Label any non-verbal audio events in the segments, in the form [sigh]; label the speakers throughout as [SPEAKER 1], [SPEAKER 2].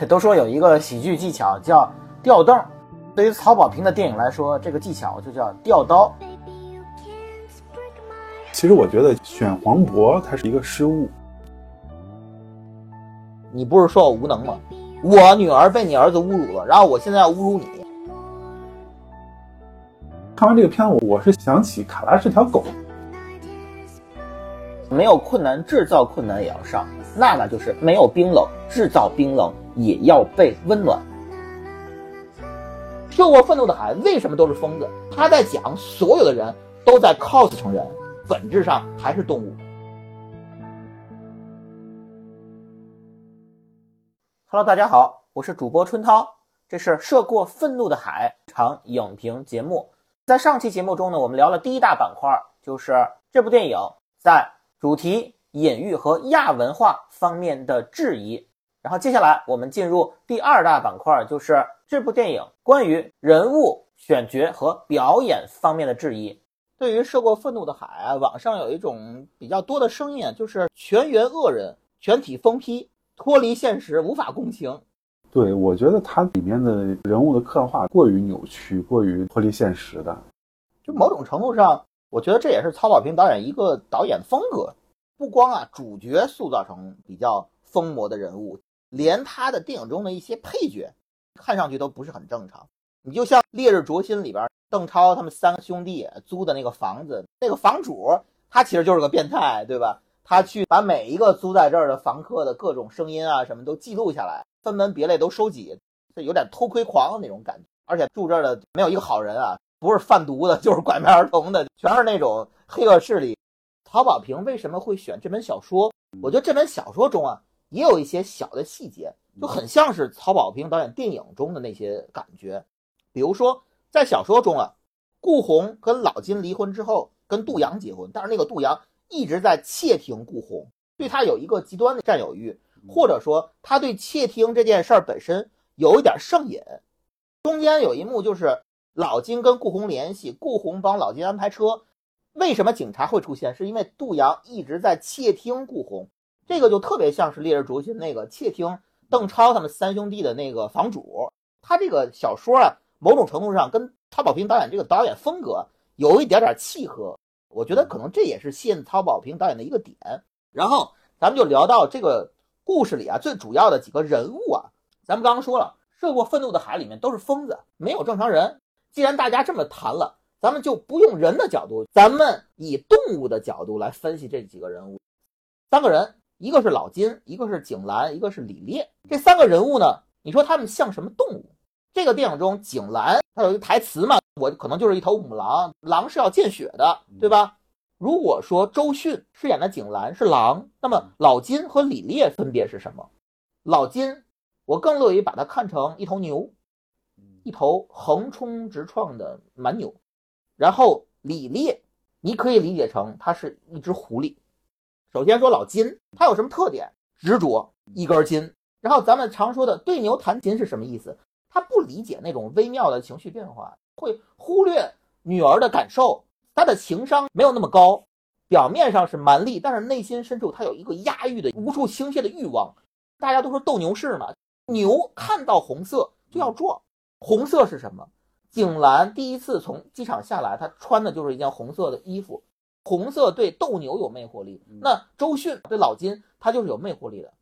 [SPEAKER 1] 这都说有一个喜剧技巧叫吊凳，对于曹保平的电影来说，这个技巧就叫吊刀。
[SPEAKER 2] 其实我觉得选黄渤他是一个失误。
[SPEAKER 3] 你不是说我无能吗？我女儿被你儿子侮辱了，然后我现在要侮辱你。
[SPEAKER 2] 看完这个片子，我是想起卡拉是条狗。
[SPEAKER 1] 没有困难，制造困难也要上。娜娜就是没有冰冷，制造冰冷也要被温暖。
[SPEAKER 3] 受过愤怒的海为什么都是疯子？他在讲所有的人都在 cos 成人，本质上还是动物。
[SPEAKER 1] Hello，大家好，我是主播春涛，这是涉过愤怒的海长影评节目。在上期节目中呢，我们聊了第一大板块，就是这部电影在主题。隐喻和亚文化方面的质疑，然后接下来我们进入第二大板块，就是这部电影关于人物选角和表演方面的质疑。
[SPEAKER 3] 对于《涉过愤怒的海》啊，网上有一种比较多的声音，就是全员恶人，全体疯批，脱离现实，无法共情。
[SPEAKER 2] 对，我觉得它里面的人物的刻画过于扭曲，过于脱离现实的。
[SPEAKER 3] 就某种程度上，我觉得这也是曹保平导演一个导演风格。不光啊，主角塑造成比较疯魔的人物，连他的电影中的一些配角，看上去都不是很正常。你就像《烈日灼心》里边邓超他们三个兄弟租的那个房子，那个房主他其实就是个变态，对吧？他去把每一个租在这儿的房客的各种声音啊什么都记录下来，分门别类都收集，这有点偷窥狂那种感觉。而且住这儿的没有一个好人啊，不是贩毒的，就是拐卖儿童的，全是那种黑恶势力。曹宝平为什么会选这本小说？我觉得这本小说中啊，也有一些小的细节，就很像是曹保平导演电影中的那些感觉。比如说，在小说中啊，顾红跟老金离婚之后，跟杜阳结婚，但是那个杜阳一直在窃听顾红，对他有一个极端的占有欲，或者说他对窃听这件事儿本身有一点上瘾。中间有一幕就是老金跟顾红联系，顾红帮老金安排车。为什么警察会出现？是因为杜阳一直在窃听顾红，这个就特别像是《烈日灼心》那个窃听邓超他们三兄弟的那个房主。他这个小说啊，某种程度上跟曹保平导演这个导演风格有一点点契合。我觉得可能这也是吸引曹保平导演的一个点。然后咱们就聊到这个故事里啊，最主要的几个人物啊，咱们刚刚说了，涉过愤怒的海里面都是疯子，没有正常人。既然大家这么谈了。咱们就不用人的角度，咱们以动物的角度来分析这几个人物。三个人，一个是老金，一个是景兰，一个是李烈。这三个人物呢，你说他们像什么动物？这个电影中，景兰他有一个台词嘛，我可能就是一头母狼，狼是要见血的，对吧？如果说周迅饰演的景兰是狼，那么老金和李烈分别是什么？老金，我更乐于把它看成一头牛，一头横冲直撞的蛮牛。然后李烈，你可以理解成他是一只狐狸。首先说老金，他有什么特点？执着，一根筋。然后咱们常说的对牛弹琴是什么意思？他不理解那种微妙的情绪变化，会忽略女儿的感受。他的情商没有那么高，表面上是蛮力，但是内心深处他有一个压抑的、无处倾泻的欲望。大家都说斗牛士嘛，牛看到红色就要撞。红色是什么？景兰第一次从机场下来，她穿的就是一件红色的衣服。红色对斗牛有魅惑力，那周迅对老金，他就是有魅惑力的，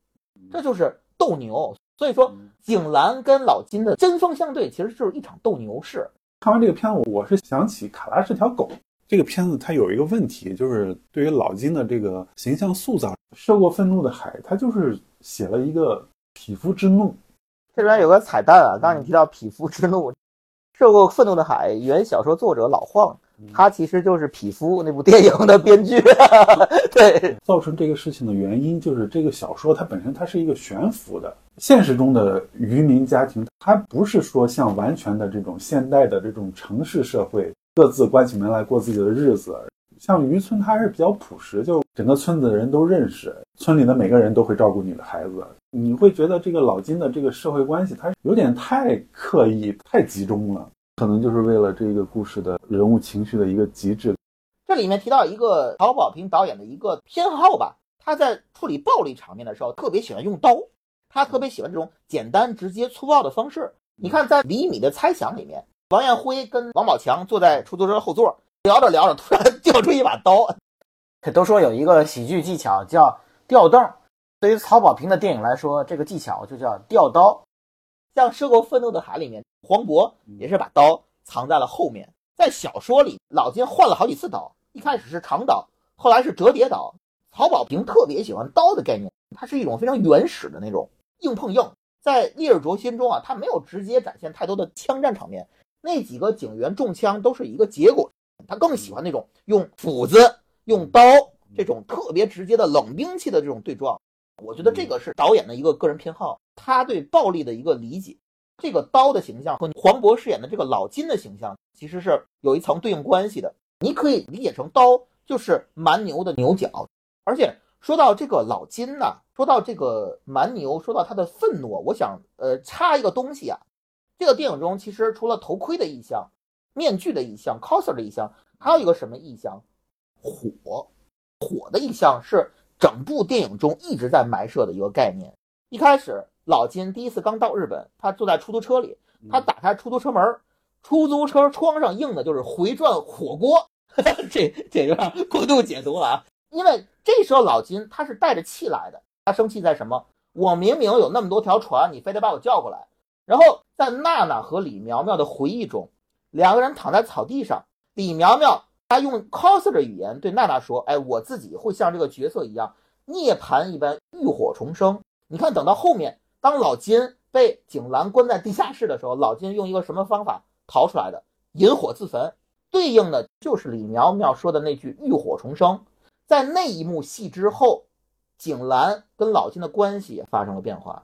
[SPEAKER 3] 这就是斗牛。所以说，景兰跟老金的针锋相对，其实就是一场斗牛士。
[SPEAKER 2] 看完这个片子，我是想起卡拉是条狗。这个片子它有一个问题，就是对于老金的这个形象塑造，受过愤怒的海，他就是写了一个匹夫之怒。
[SPEAKER 3] 这边有个彩蛋啊，刚刚你提到匹夫之怒。受过愤怒的海原小说作者老晃，他其实就是《匹夫》那部电影的编剧。[laughs] 对，
[SPEAKER 2] 造成这个事情的原因就是这个小说它本身它是一个悬浮的，现实中的渔民家庭，它不是说像完全的这种现代的这种城市社会，各自关起门来过自己的日子。像渔村，它是比较朴实，就整个村子的人都认识，村里的每个人都会照顾你的孩子。你会觉得这个老金的这个社会关系，他有点太刻意、太集中了，可能就是为了这个故事的人物情绪的一个极致。
[SPEAKER 3] 这里面提到一个曹保平导演的一个偏好吧，他在处理暴力场面的时候，特别喜欢用刀。他特别喜欢这种简单、直接、粗暴的方式。你看，在李米的猜想里面，王艳辉跟王宝强坐在出租车后座，聊着聊着，突然 [laughs] 掉出一把刀。
[SPEAKER 1] 可都说有一个喜剧技巧叫吊凳，对于曹保平的电影来说，这个技巧就叫吊刀。
[SPEAKER 3] 像《涉过愤怒的海》里面，黄渤也是把刀藏在了后面。在小说里，老金换了好几次刀，一开始是长刀，后来是折叠刀。曹保平特别喜欢刀的概念，它是一种非常原始的那种硬碰硬。在《烈日灼心》中啊，他没有直接展现太多的枪战场面，那几个警员中枪都是一个结果。他更喜欢那种用斧子、用刀这种特别直接的冷兵器的这种对撞。我觉得这个是导演的一个个人偏好，他对暴力的一个理解。这个刀的形象和黄渤饰演的这个老金的形象其实是有一层对应关系的。你可以理解成刀就是蛮牛的牛角，而且。说到这个老金呢，说到这个蛮牛，说到他的愤怒，我想呃插一个东西啊。这个电影中其实除了头盔的意象、面具的意象、coser 的意象，还有一个什么意象？火，火的意象是整部电影中一直在埋设的一个概念。一开始老金第一次刚到日本，他坐在出租车里，他打开出租车门，出租车窗上映的就是回转火锅，[laughs] 这这有点过度解读了啊。因为这时候老金他是带着气来的，他生气在什么？我明明有那么多条船，你非得把我叫过来。然后在娜娜和李苗苗的回忆中，两个人躺在草地上，李苗苗她用 coser 的语言对娜娜说：“哎，我自己会像这个角色一样涅槃一般浴火重生。”你看，等到后面，当老金被景兰关在地下室的时候，老金用一个什么方法逃出来的？引火自焚，对应的就是李苗苗说的那句“浴火重生”。在那一幕戏之后，景兰跟老金的关系也发生了变化。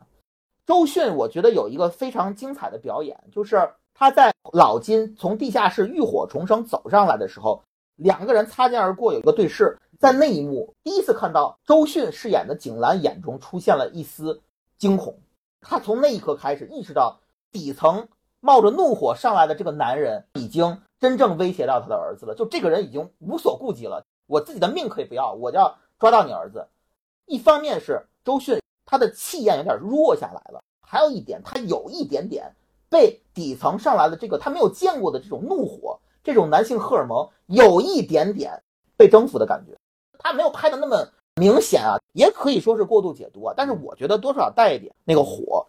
[SPEAKER 3] 周迅，我觉得有一个非常精彩的表演，就是他在老金从地下室浴火重生走上来的时候，两个人擦肩而过，有一个对视。在那一幕，第一次看到周迅饰演的景兰眼中出现了一丝惊恐。他从那一刻开始意识到，底层冒着怒火上来的这个男人已经真正威胁到他的儿子了。就这个人已经无所顾忌了。我自己的命可以不要，我就要抓到你儿子。一方面是周迅他的气焰有点弱下来了，还有一点他有一点点被底层上来的这个他没有见过的这种怒火，这种男性荷尔蒙有一点点被征服的感觉。他没有拍的那么明显啊，也可以说是过度解读啊。但是我觉得多少带一点那个火，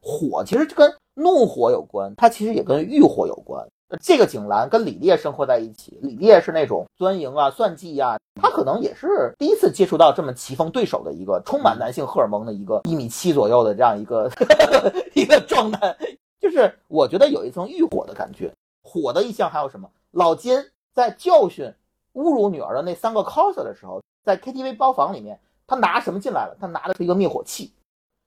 [SPEAKER 3] 火其实跟怒火有关，它其实也跟欲火有关。这个景兰跟李烈生活在一起，李烈是那种钻营啊、算计呀，他可能也是第一次接触到这么棋逢对手的一个充满男性荷尔蒙的一个一米七左右的这样一个 [laughs] 一个状态，就是我觉得有一层欲火的感觉。火的意象还有什么？老金在教训侮辱女儿的那三个 coser 的时候，在 KTV 包房里面，他拿什么进来了？他拿的是一个灭火器。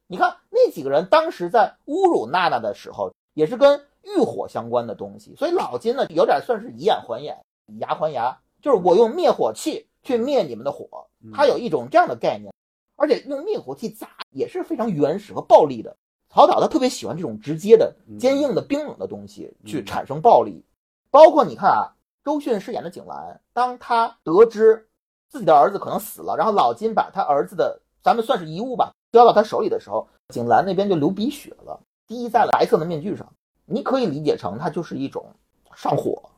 [SPEAKER 3] 你看那几个人当时在侮辱娜娜的时候，也是跟。欲火相关的东西，所以老金呢有点算是以眼还眼，以牙还牙，就是我用灭火器去灭你们的火，他有一种这样的概念，而且用灭火器砸也是非常原始和暴力的。曹导他特别喜欢这种直接的、坚硬的、冰冷的东西去产生暴力，包括你看啊，周迅饰演的景兰，当他得知自己的儿子可能死了，然后老金把他儿子的咱们算是遗物吧交到他手里的时候，景兰那边就流鼻血了，滴在了白色的面具上。你可以理解成它就是一种上火，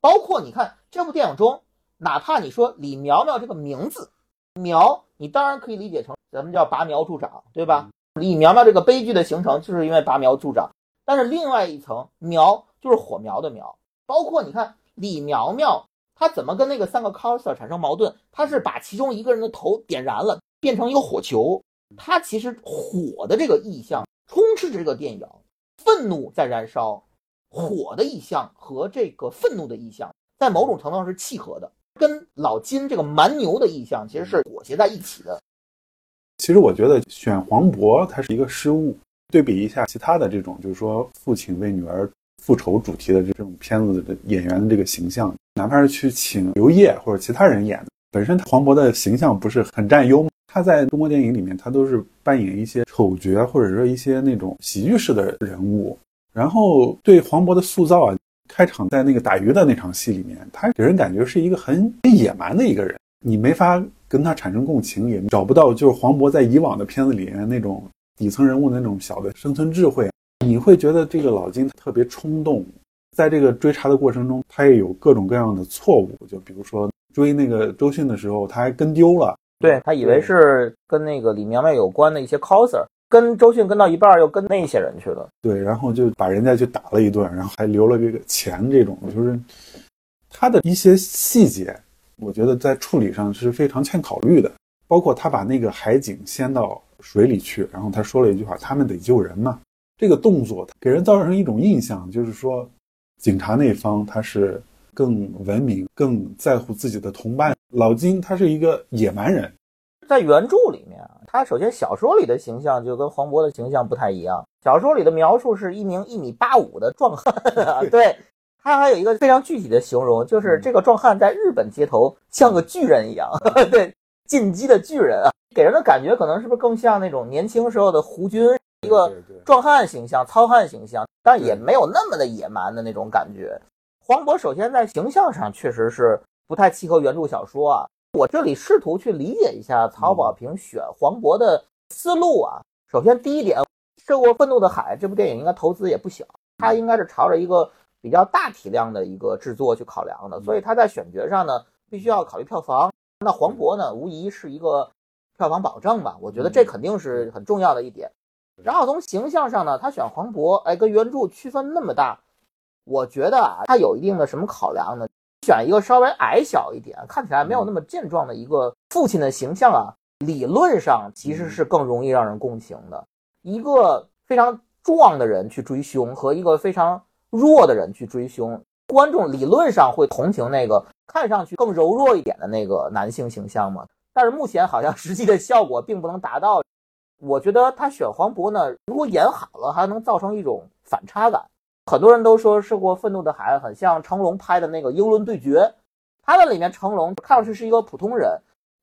[SPEAKER 3] 包括你看这部电影中，哪怕你说李苗苗这个名字，苗，你当然可以理解成咱们叫拔苗助长，对吧？李苗苗这个悲剧的形成就是因为拔苗助长，但是另外一层苗就是火苗的苗，包括你看李苗苗他怎么跟那个三个 coser 产生矛盾，他是把其中一个人的头点燃了，变成一个火球，他其实火的这个意象充斥着这个电影。愤怒在燃烧，火的意象和这个愤怒的意象，在某种程度上是契合的，跟老金这个蛮牛的意象其实是裹挟在一起的。
[SPEAKER 2] 其实我觉得选黄渤他是一个失误。对比一下其他的这种，就是说父亲为女儿复仇主题的这种片子的演员的这个形象，哪怕是去请刘烨或者其他人演的，本身黄渤的形象不是很占优。他在中国电影里面，他都是扮演一些丑角，或者说一些那种喜剧式的人物。然后对黄渤的塑造啊，开场在那个打鱼的那场戏里面，他给人感觉是一个很野蛮的一个人，你没法跟他产生共情，也找不到就是黄渤在以往的片子里面那种底层人物的那种小的生存智慧，你会觉得这个老金特别冲动，在这个追查的过程中，他也有各种各样的错误，就比如说追那个周迅的时候，他还跟丢了，
[SPEAKER 3] 对他以为是跟那个李苗苗有关的一些 coser，跟周迅跟到一半又跟那些人去了，
[SPEAKER 2] 对，然后就把人家去打了一顿，然后还留了这个钱，这种就是他的一些细节，我觉得在处理上是非常欠考虑的。包括他把那个海警掀到水里去，然后他说了一句话：“他们得救人嘛。”这个动作给人造成一种印象，就是说警察那方他是更文明、更在乎自己的同伴。老金他是一个野蛮人，
[SPEAKER 3] 在原著里面啊，他首先小说里的形象就跟黄渤的形象不太一样。小说里的描述是一名一米八五的壮汉，[laughs] 对他还有一个非常具体的形容，就是这个壮汉在日本街头像个巨人一样，[laughs] 对。进击的巨人啊，给人的感觉可能是不是更像那种年轻时候的胡军，一个壮汉形象、糙汉形象，但也没有那么的野蛮的那种感觉。黄渤首先在形象上确实是不太契合原著小说啊。我这里试图去理解一下曹保平选黄渤的思路啊。首先第一点，《涉过愤怒的海》这部电影应该投资也不小，它应该是朝着一个比较大体量的一个制作去考量的，所以他在选角上呢，必须要考虑票房。那黄渤呢，无疑是一个票房保证吧？我觉得这肯定是很重要的一点。然后从形象上呢，他选黄渤，哎，跟原著区分那么大，我觉得啊，他有一定的什么考量呢？选一个稍微矮小一点，看起来没有那么健壮的一个父亲的形象啊，理论上其实是更容易让人共情的。一个非常壮的人去追凶，和一个非常弱的人去追凶。观众理论上会同情那个看上去更柔弱一点的那个男性形象嘛？但是目前好像实际的效果并不能达到。我觉得他选黄渤呢，如果演好了，还能造成一种反差感。很多人都说《涉过愤怒的海》很像成龙拍的那个《英伦对决》，他的里面成龙看上去是一个普通人，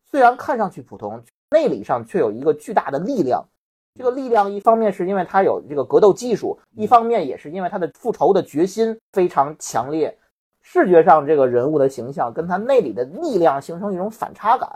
[SPEAKER 3] 虽然看上去普通，内里上却有一个巨大的力量。这个力量一方面是因为他有这个格斗技术，一方面也是因为他的复仇的决心非常强烈。视觉上这个人物的形象跟他内里的力量形成一种反差感。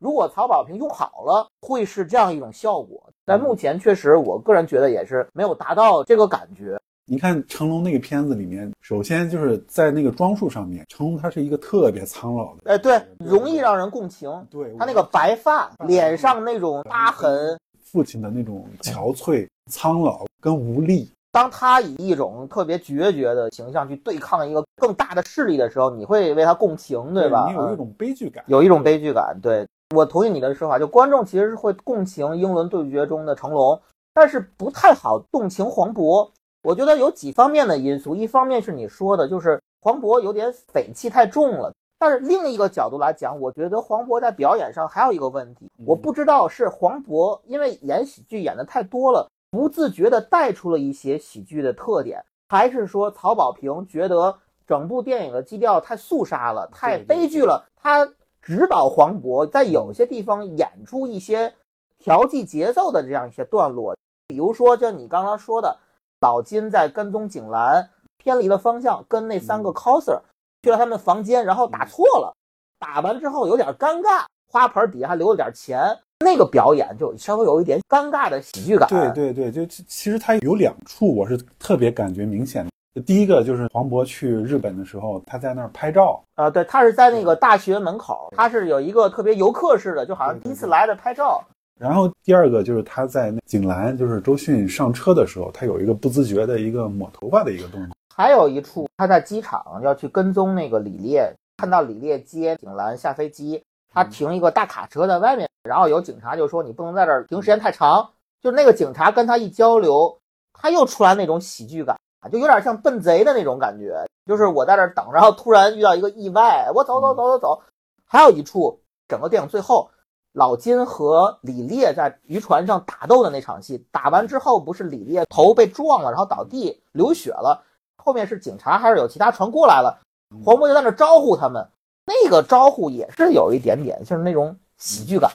[SPEAKER 3] 如果曹保平用好了，会是这样一种效果。但目前确实，我个人觉得也是没有达到这个感觉。
[SPEAKER 2] 你看成龙那个片子里面，首先就是在那个装束上面，成龙他是一个特别苍老的，
[SPEAKER 3] 哎，对，容易让人共情。
[SPEAKER 2] 对
[SPEAKER 3] 他那个白发，脸上那种疤痕。
[SPEAKER 2] 父亲的那种憔悴、苍老跟无力，
[SPEAKER 3] 当他以一种特别决绝的形象去对抗一个更大的势力的时候，你会为他共情，
[SPEAKER 2] 对
[SPEAKER 3] 吧？
[SPEAKER 2] 你有一种悲剧感，
[SPEAKER 3] 有一种悲剧感。对我同意你的说法，就观众其实是会共情英伦对决中的成龙，但是不太好动情黄渤。我觉得有几方面的因素，一方面是你说的，就是黄渤有点匪气太重了。但是另一个角度来讲，我觉得黄渤在表演上还有一个问题，我不知道是黄渤因为演喜剧演的太多了，不自觉的带出了一些喜剧的特点，还是说曹保平觉得整部电影的基调太肃杀了，太悲剧了，他指导黄渤在有些地方演出一些调剂节奏的这样一些段落，比如说就你刚刚说的，老金在跟踪景兰偏离了方向，跟那三个 coser。去了他们房间，然后打错了，打完之后有点尴尬，花盆底下还留了点钱，那个表演就稍微有一点尴尬的喜剧感。
[SPEAKER 2] 对对对，就其实他有两处我是特别感觉明显的。第一个就是黄渤去日本的时候，他在那儿拍照
[SPEAKER 3] 啊，对他是在那个大学门口，他是有一个特别游客式的，就好像第一次来的拍照。
[SPEAKER 2] 然后第二个就是他在那景兰，就是周迅上车的时候，他有一个不自觉的一个抹头发的一个动作。
[SPEAKER 3] 还有一处，他在机场要去跟踪那个李烈，看到李烈接景兰下飞机，他停一个大卡车在外面，然后有警察就说你不能在这儿停时间太长。就那个警察跟他一交流，他又出来那种喜剧感，就有点像笨贼的那种感觉。就是我在这等，然后突然遇到一个意外，我走走走走走。还有一处，整个电影最后，老金和李烈在渔船上打斗的那场戏，打完之后不是李烈头被撞了，然后倒地流血了。后面是警察还是有其他船过来了？黄渤就在那招呼他们，那个招呼也是有一点点就是那种喜剧感。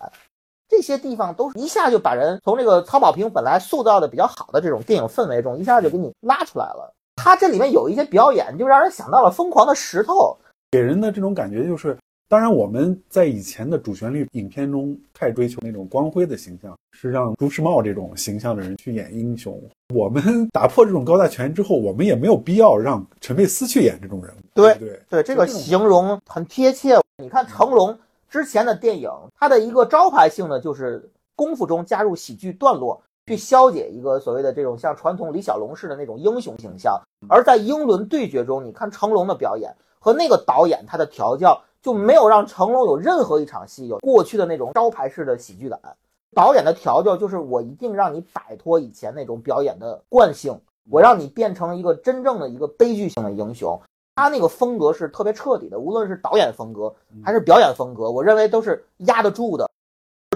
[SPEAKER 3] 这些地方都是一下就把人从这个曹保平本来塑造的比较好的这种电影氛围中，一下就给你拉出来了。他这里面有一些表演，就让人想到了《疯狂的石头》，
[SPEAKER 2] 给人的这种感觉就是当然，我们在以前的主旋律影片中太追求那种光辉的形象，是让朱时茂这种形象的人去演英雄。我们打破这种高大全之后，我们也没有必要让陈佩斯去演这种人物。
[SPEAKER 3] 对
[SPEAKER 2] 对
[SPEAKER 3] 对，这个形容很贴切。你看成龙之前的电影，它的一个招牌性呢，就是功夫中加入喜剧段落，去消解一个所谓的这种像传统李小龙式的那种英雄形象。而在英伦对决中，你看成龙的表演和那个导演他的调教。就没有让成龙有任何一场戏有过去的那种招牌式的喜剧感。导演的调教就是我一定让你摆脱以前那种表演的惯性，我让你变成一个真正的一个悲剧性的英雄。他那个风格是特别彻底的，无论是导演风格还是表演风格，我认为都是压得住的。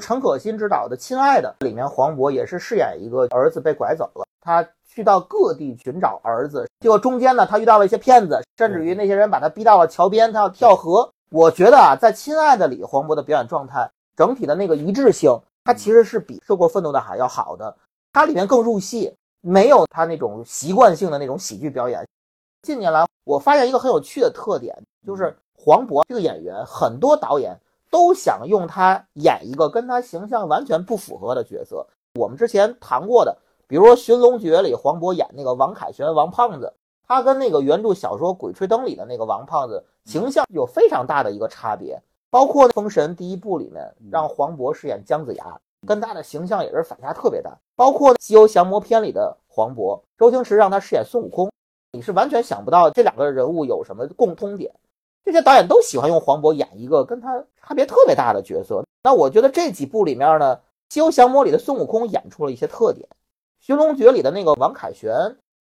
[SPEAKER 3] 陈可辛执导的《亲爱的》里面，黄渤也是饰演一个儿子被拐走了，他去到各地寻找儿子，结果中间呢，他遇到了一些骗子，甚至于那些人把他逼到了桥边，他要跳河。我觉得啊，在《亲爱的》里，黄渤的表演状态整体的那个一致性，他其实是比《受过愤怒的海》要好的。他里面更入戏，没有他那种习惯性的那种喜剧表演。近年来，我发现一个很有趣的特点，就是黄渤这个演员，很多导演都想用他演一个跟他形象完全不符合的角色。我们之前谈过的，比如说《寻龙诀》里，黄渤演那个王凯旋王胖子。他跟那个原著小说《鬼吹灯》里的那个王胖子形象有非常大的一个差别，包括《封神》第一部里面让黄渤饰演姜子牙，跟他的形象也是反差特别大。包括《西游降魔篇》里的黄渤，周星驰让他饰演孙悟空，你是完全想不到这两个人物有什么共通点。这些导演都喜欢用黄渤演一个跟他差别特别大的角色。那我觉得这几部里面呢，《西游降魔》里的孙悟空演出了一些特点，《寻龙诀》里的那个王凯旋。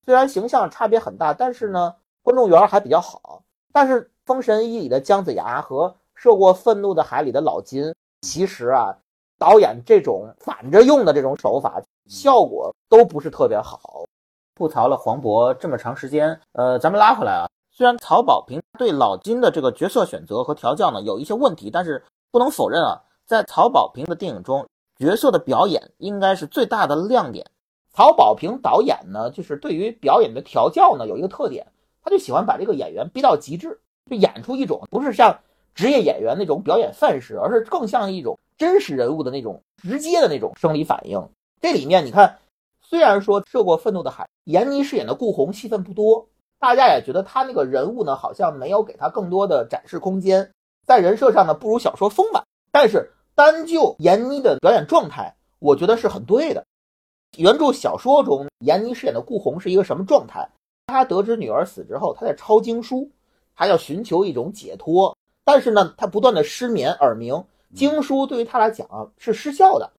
[SPEAKER 3] 虽然形象差别很大，但是呢，观众缘还比较好。但是《封神一》里的姜子牙和《涉过愤怒的海》里的老金，其实啊，导演这种反着用的这种手法，效果都不是特别好。
[SPEAKER 1] 吐槽了黄渤这么长时间，呃，咱们拉回来啊。虽然曹保平对老金的这个角色选择和调教呢有一些问题，但是不能否认啊，在曹保平的电影中，角色的表演应该是最大的亮点。
[SPEAKER 3] 曹保平导演呢，就是对于表演的调教呢，有一个特点，他就喜欢把这个演员逼到极致，就演出一种不是像职业演员那种表演范式，而是更像一种真实人物的那种直接的那种生理反应。这里面你看，虽然说涉过愤怒的海，闫妮饰演的顾红戏份不多，大家也觉得他那个人物呢，好像没有给他更多的展示空间，在人设上呢，不如小说丰满。但是单就闫妮的表演状态，我觉得是很对的。原著小说中，闫妮饰演的顾红是一个什么状态？她得知女儿死之后，她在抄经书，她要寻求一种解脱。但是呢，她不断的失眠、耳鸣，经书对于她来讲是失效的。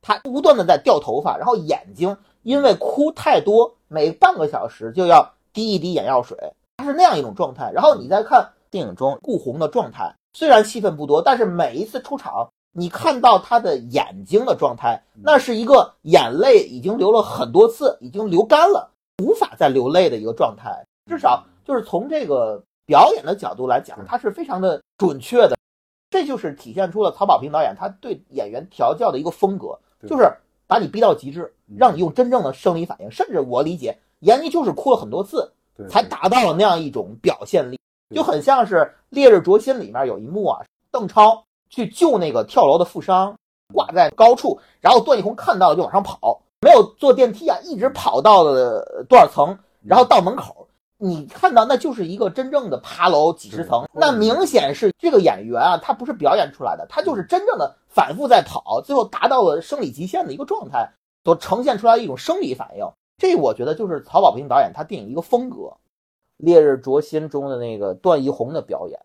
[SPEAKER 3] 她不断的在掉头发，然后眼睛因为哭太多，每半个小时就要滴一滴眼药水，它是那样一种状态。然后你再看电影中顾红的状态，虽然戏份不多，但是每一次出场。你看到他的眼睛的状态，那是一个眼泪已经流了很多次，已经流干了，无法再流泪的一个状态。至少就是从这个表演的角度来讲，他是非常的准确的。这就是体现出了曹保平导演他对演员调教的一个风格，就是把你逼到极致，让你用真正的生理反应。甚至我理解，闫妮就是哭了很多次，才达到了那样一种表现力，就很像是《烈日灼心》里面有一幕啊，邓超。去救那个跳楼的富商，挂在高处，然后段奕宏看到了就往上跑，没有坐电梯啊，一直跑到了多少层，然后到门口，你看到那就是一个真正的爬楼几十层，那明显是这个演员啊，他不是表演出来的，他就是真正的反复在跑，最后达到了生理极限的一个状态，所呈现出来的一种生理反应。这我觉得就是曹保平导演他电影一个风格，《烈日灼心》中的那个段奕宏的表演。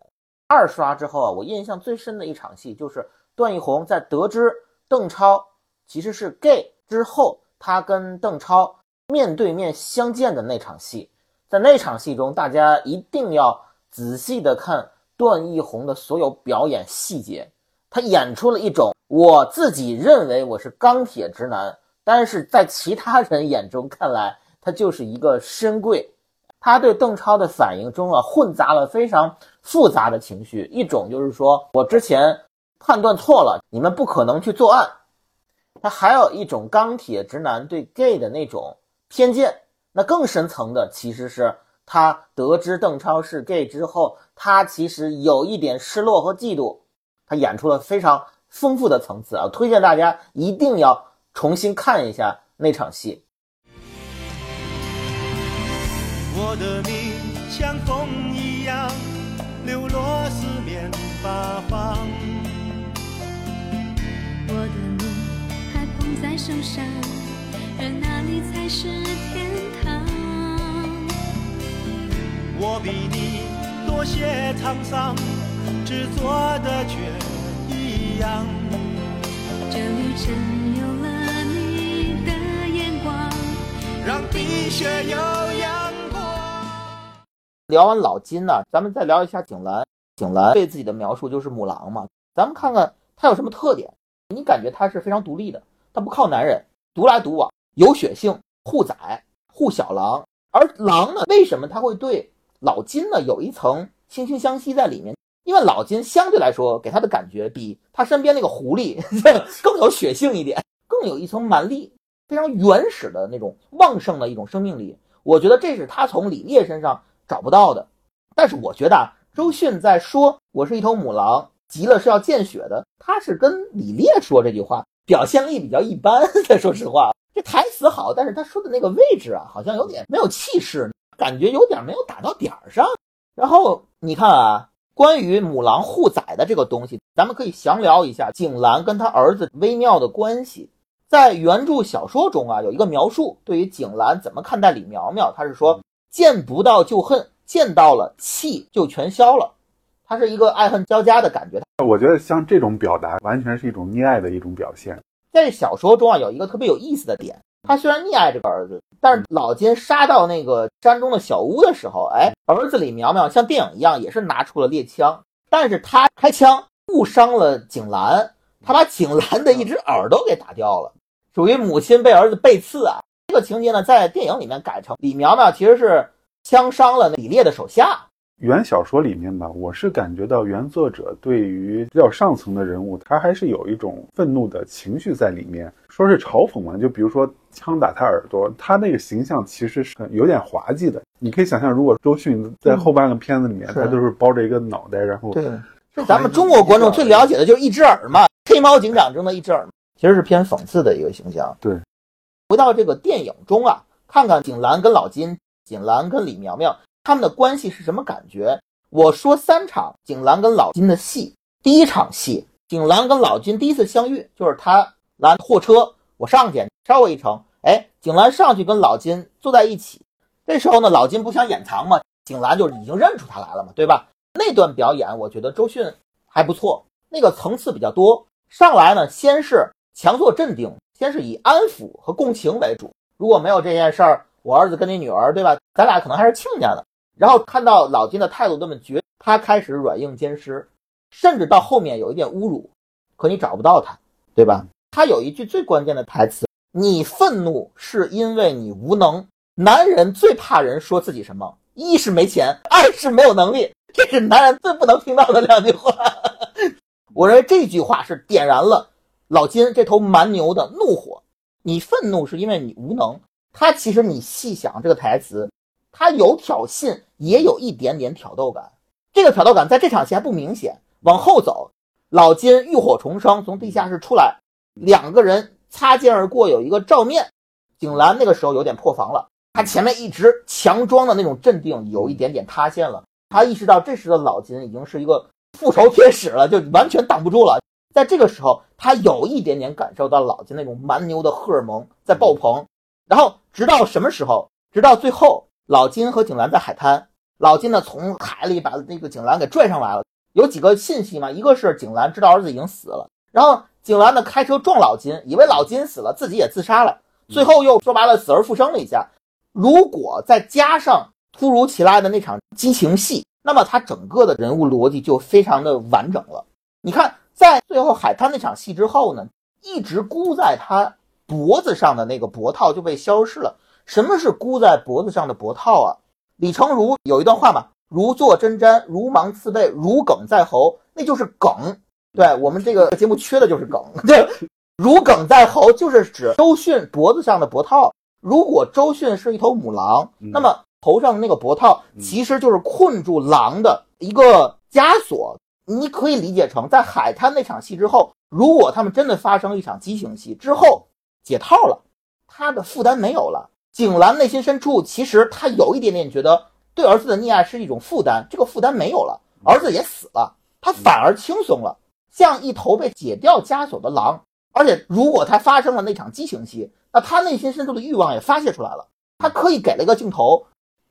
[SPEAKER 1] 二刷之后啊，我印象最深的一场戏就是段奕宏在得知邓超其实是 gay 之后，他跟邓超面对面相见的那场戏。在那场戏中，大家一定要仔细的看段奕宏的所有表演细节，他演出了一种我自己认为我是钢铁直男，但是在其他人眼中看来，他就是一个深贵。他对邓超的反应中啊，混杂了非常复杂的情绪。一种就是说我之前判断错了，你们不可能去作案。他还有一种钢铁直男对 gay 的那种偏见。那更深层的其实是他得知邓超是 gay 之后，他其实有一点失落和嫉妒，他演出了非常丰富的层次啊！推荐大家一定要重新看一下那场戏。
[SPEAKER 4] 我的命像风一样流落四面八方，
[SPEAKER 5] 我的命还捧在手上，而哪里才是天堂？
[SPEAKER 4] 我比你多些沧桑，执着的却一样。
[SPEAKER 5] 这旅程有了你的眼光，
[SPEAKER 4] 让冰雪有阳光。
[SPEAKER 3] 聊完老金呢，咱们再聊一下景兰。景兰对自己的描述就是母狼嘛，咱们看看她有什么特点。你感觉她是非常独立的，她不靠男人，独来独往，有血性，护崽，护小狼。而狼呢，为什么他会对老金呢有一层惺惺相惜在里面？因为老金相对来说给他的感觉比他身边那个狐狸 [laughs] 更有血性一点，更有一层蛮力，非常原始的那种旺盛的一种生命力。我觉得这是他从李烈身上找不到的。但是我觉得啊，周迅在说“我是一头母狼，急了是要见血的”，他是跟李烈说这句话，表现力比较一般。[laughs] 说实话，这台词好，但是他说的那个位置啊，好像有点没有气势，感觉有点没有打到点儿上。然后你看啊。关于母狼护崽的这个东西，咱们可以详聊一下景兰跟他儿子微妙的关系。在原著小说中啊，有一个描述，对于景兰怎么看待李苗苗，他是说见不到就恨，见到了气就全消了，他是一个爱恨交加的感觉。
[SPEAKER 2] 我觉得像这种表达，完全是一种溺爱的一种表现。
[SPEAKER 3] 在小说中啊，有一个特别有意思的点。他虽然溺爱这个儿子，但是老金杀到那个山中的小屋的时候，哎，儿子李苗苗像电影一样，也是拿出了猎枪，但是他开枪误伤了景兰，他把景兰的一只耳朵给打掉了，属于母亲被儿子背刺啊。这个情节呢，在电影里面改成李苗苗其实是枪伤了李烈的手下。
[SPEAKER 2] 原小说里面吧，我是感觉到原作者对于比较上层的人物，他还是有一种愤怒的情绪在里面，说是嘲讽嘛。就比如说枪打他耳朵，他那个形象其实是有点滑稽的。你可以想象，如果周迅在后半个片子里面，他都是包着一个脑袋，然后
[SPEAKER 3] 对，是咱们中国观众最了解的就是一只耳嘛，黑猫警长中的一只耳，其实是偏讽刺的一个形象。
[SPEAKER 2] 对，
[SPEAKER 3] 回到这个电影中啊，看看景兰跟老金，景兰跟李苗苗。他们的关系是什么感觉？我说三场景兰跟老金的戏。第一场戏，景兰跟老金第一次相遇，就是他拦货车，我上去捎我一程。哎，景兰上去跟老金坐在一起。这时候呢，老金不想掩藏嘛，景兰就已经认出他来了嘛，对吧？那段表演，我觉得周迅还不错，那个层次比较多。上来呢，先是强作镇定，先是以安抚和共情为主。如果没有这件事儿，我儿子跟你女儿，对吧？咱俩可能还是亲家呢。然后看到老金的态度那么绝，他开始软硬兼施，甚至到后面有一点侮辱。可你找不到他，对吧？他有一句最关键的台词：“你愤怒是因为你无能。”男人最怕人说自己什么？一是没钱，二是没有能力。[laughs] 这是男人最不能听到的两句话。[laughs] 我认为这句话是点燃了老金这头蛮牛的怒火。你愤怒是因为你无能。他其实你细想这个台词。他有挑衅，也有一点点挑逗感。这个挑逗感在这场戏还不明显。往后走，老金浴火重生，从地下室出来，两个人擦肩而过，有一个照面。景兰那个时候有点破防了，他前面一直强装的那种镇定有一点点塌陷了。他意识到这时的老金已经是一个复仇天使了，就完全挡不住了。在这个时候，他有一点点感受到老金那种蛮牛的荷尔蒙在爆棚。然后直到什么时候？直到最后。老金和景兰在海滩，老金呢从海里把那个景兰给拽上来了。有几个信息嘛？一个是景兰知道儿子已经死了，然后景兰呢开车撞老金，以为老金死了，自己也自杀了。最后又说白了死而复生了一下。如果再加上突如其来的那场激情戏，那么他整个的人物逻辑就非常的完整了。你看，在最后海滩那场戏之后呢，一直箍在他脖子上的那个脖套就被消失了。什么是箍在脖子上的脖套啊？李成儒有一段话嘛，如坐针毡，如芒刺背，如鲠在喉，那就是梗。对我们这个节目缺的就是梗。对，如鲠在喉就是指周迅脖子上的脖套。如果周迅是一头母狼，那么头上的那个脖套其实就是困住狼的一个枷锁。你可以理解成，在海滩那场戏之后，如果他们真的发生一场激情戏之后解套了，他的负担没有了。景兰内心深处其实他有一点点觉得对儿子的溺爱是一种负担，这个负担没有了，儿子也死了，他反而轻松了，像一头被解掉枷锁的狼。而且如果他发生了那场激情戏，那他内心深处的欲望也发泄出来了。他刻意给了一个镜头，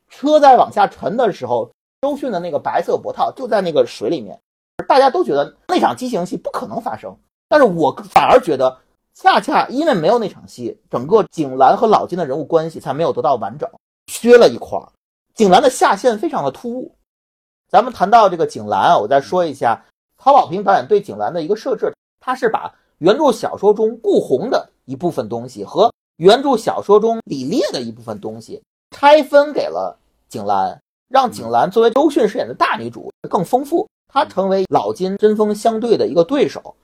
[SPEAKER 3] 车在往下沉的时候，周迅的那个白色脖套就在那个水里面。大家都觉得那场激情戏不可能发生，但是我反而觉得，恰恰因为没有那场戏，整个景兰和老金的人物关系才没有得到完整，缺了一块儿。景兰的下线非常的突兀。咱们谈到这个景兰啊，我再说一下曹保平导演对景兰的一个设置，他是把原著小说中顾红的一部分东西和原著小说中李烈的一部分东西拆分给了景兰，让景兰作为周迅饰演的大女主更丰富。她成为老金针锋相对的一个对手。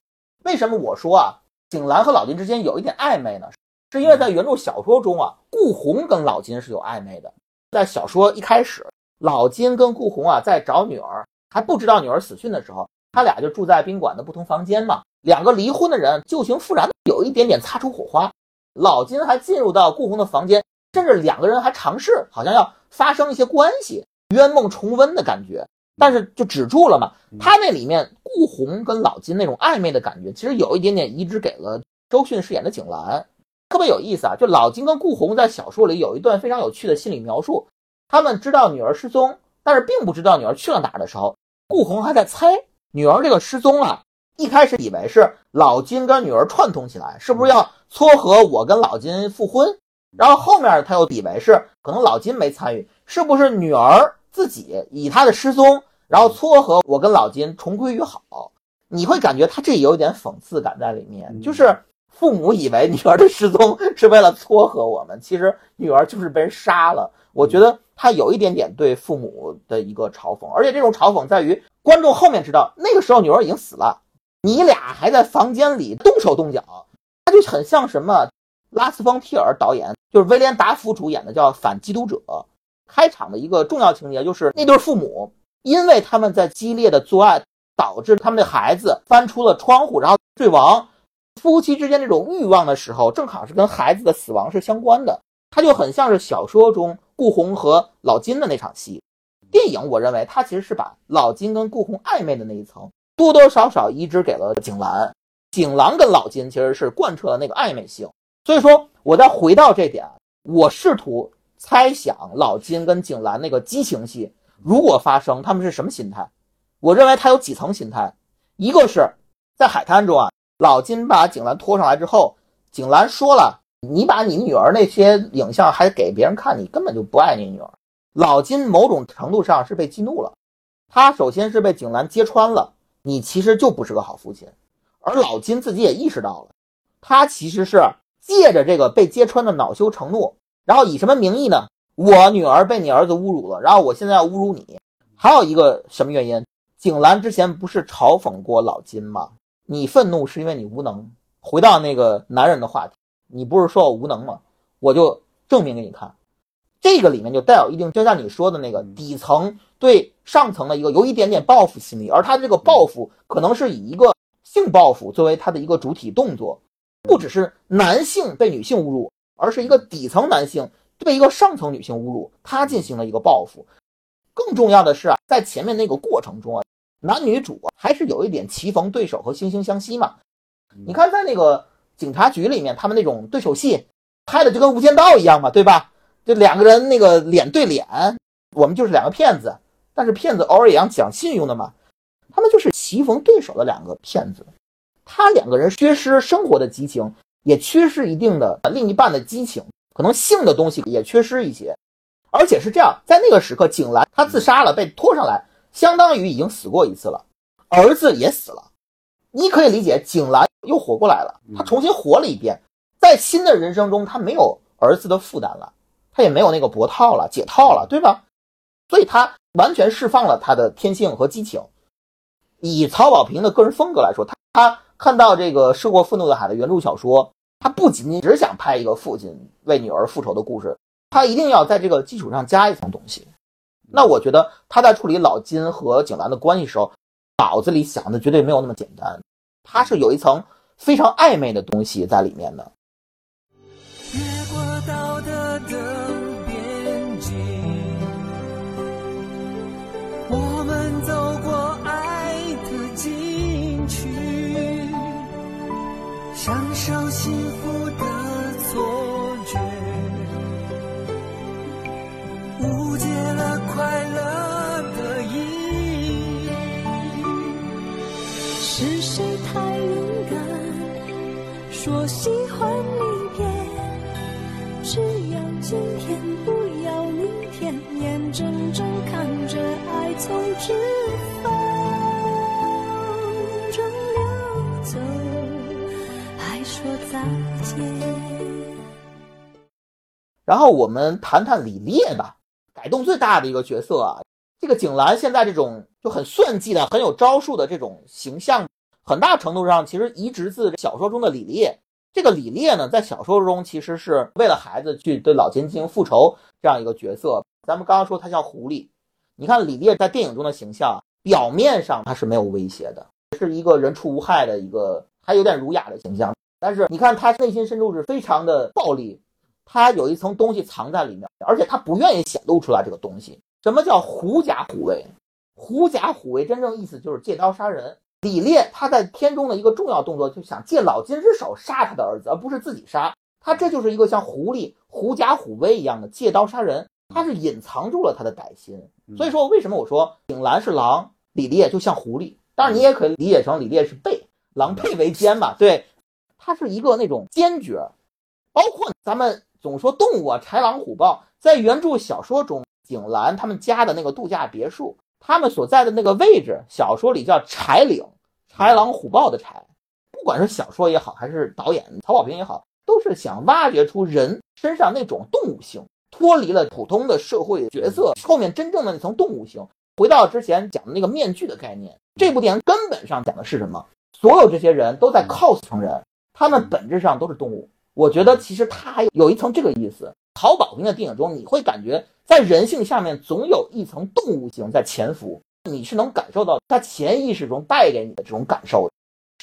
[SPEAKER 3] 为什么我说啊，景兰和老金之间有一点暧昧呢？是因为在原著小说中啊，顾红跟老金是有暧昧的。在小说一开始，老金跟顾红啊在找女儿，还不知道女儿死讯的时候，他俩就住在宾馆的不同房间嘛。两个离婚的人旧情复燃，有一点点擦出火花。老金还进入到顾红的房间，甚至两个人还尝试好像要发生一些关系，冤梦重温的感觉。但是就止住了嘛。他那里面顾红跟老金那种暧昧的感觉，其实有一点点移植给了周迅饰演的景兰，特别有意思啊。就老金跟顾红在小说里有一段非常有趣的心理描述，他们知道女儿失踪，但是并不知道女儿去了哪儿的时候，顾红还在猜女儿这个失踪啊。一开始以为是老金跟女儿串通起来，是不是要撮合我跟老金复婚？然后后面他又以为是可能老金没参与，是不是女儿？自己以他的失踪，然后撮合我跟老金重归于好，你会感觉他这有一点讽刺感在里面，就是父母以为女儿的失踪是为了撮合我们，其实女儿就是被人杀了。我觉得他有一点点对父母的一个嘲讽，而且这种嘲讽在于观众后面知道那个时候女儿已经死了，你俩还在房间里动手动脚，他就很像什么拉斯冯提尔导演，就是威廉达福主演的叫《反缉毒者》。开场的一个重要情节就是那对父母，因为他们在激烈的做爱，导致他们的孩子翻出了窗户，然后坠亡。夫妻之间这种欲望的时候，正好是跟孩子的死亡是相关的。它就很像是小说中顾红和老金的那场戏。电影我认为它其实是把老金跟顾红暧昧的那一层多多少少移植给了景兰。景兰跟老金其实是贯彻了那个暧昧性。所以说，我再回到这点，我试图。猜想老金跟景兰那个激情戏，如果发生，他们是什么心态？我认为他有几层心态。一个是在海滩中啊，老金把景兰拖上来之后，景兰说了：“你把你女儿那些影像还给别人看，你根本就不爱你女儿。”老金某种程度上是被激怒了，他首先是被景兰揭穿了，你其实就不是个好父亲。而老金自己也意识到了，他其实是借着这个被揭穿的恼羞成怒。然后以什么名义呢？我女儿被你儿子侮辱了，然后我现在要侮辱你。还有一个什么原因？景兰之前不是嘲讽过老金吗？你愤怒是因为你无能。回到那个男人的话题，你不是说我无能吗？我就证明给你看。这个里面就带有一定，就像你说的那个底层对上层的一个有一点点报复心理，而他这个报复可能是以一个性报复作为他的一个主体动作，不只是男性被女性侮辱。而是一个底层男性对一个上层女性侮辱，他进行了一个报复。更重要的是啊，在前面那个过程中啊，男女主还是有一点棋逢对手和惺惺相惜嘛。你看，在那个警察局里面，他们那种对手戏拍的就跟《无间道》一样嘛，对吧？就两个人那个脸对脸，我们就是两个骗子，但是骗子偶尔也要讲信用的嘛。他们就是棋逢对手的两个骗子，他两个人缺失生活的激情。也缺失一定的另一半的激情，可能性的东西也缺失一些，而且是这样，在那个时刻，景兰她自杀了，被拖上来，相当于已经死过一次了，儿子也死了，你可以理解，景兰又活过来了，她重新活了一遍，在新的人生中，她没有儿子的负担了，她也没有那个脖套了，解套了，对吧？所以她完全释放了她的天性和激情。以曹保平的个人风格来说，他他看到这个《涉过愤怒的海》的原著小说。他不仅仅只想拍一个父亲为女儿复仇的故事，他一定要在这个基础上加一层东西。那我觉得他在处理老金和景兰的关系时候，脑子里想的绝对没有那么简单，他是有一层非常暧昧的东西在里面的。
[SPEAKER 4] 享受幸福的错觉，误解了快乐的意义。
[SPEAKER 5] 是谁太勇敢，说喜欢离别？只要今天，不要明天，眼睁睁看着爱从指缝中流走，说再见。
[SPEAKER 3] 然后我们谈谈李烈吧，改动最大的一个角色啊。这个景兰现在这种就很算计的、很有招数的这种形象，很大程度上其实移植自小说中的李烈。这个李烈呢，在小说中其实是为了孩子去对老金进行复仇这样一个角色。咱们刚刚说他像狐狸，你看李烈在电影中的形象，表面上他是没有威胁的，是一个人畜无害的一个还有点儒雅的形象。但是你看他内心深处是非常的暴力，他有一层东西藏在里面，而且他不愿意显露出来这个东西。什么叫狐假虎威？狐假虎威真正意思就是借刀杀人。李烈他在片中的一个重要动作，就想借老金之手杀他的儿子，而不是自己杀他。这就是一个像狐狸狐假虎威一样的借刀杀人，他是隐藏住了他的歹心。所以说，为什么我说景兰是狼，李烈就像狐狸？当然，你也可以理解成李烈是狈，狼狈为奸嘛。对，他是一个那种奸角。包括咱们总说动物啊，豺狼虎豹，在原著小说中，景兰他们家的那个度假别墅。他们所在的那个位置，小说里叫豺岭，豺狼虎豹的豺。不管是小说也好，还是导演曹保平也好，都是想挖掘出人身上那种动物性，脱离了普通的社会角色后面真正的那层动物性，回到之前讲的那个面具的概念。这部电影根本上讲的是什么？所有这些人都在 cos 成人，他们本质上都是动物。我觉得其实他还有一层这个意思。曹保平的电影中，你会感觉。在人性下面，总有一层动物性在潜伏，你是能感受到他潜意识中带给你的这种感受的。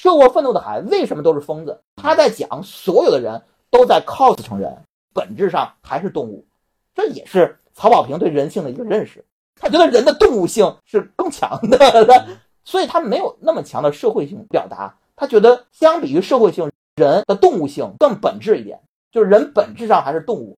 [SPEAKER 3] 受过愤怒的孩子为什么都是疯子？他在讲所有的人都在 cos 成人，本质上还是动物。这也是曹保平对人性的一个认识。他觉得人的动物性是更强的，[laughs] 所以他没有那么强的社会性表达。他觉得相比于社会性，人的动物性更本质一点，就是人本质上还是动物。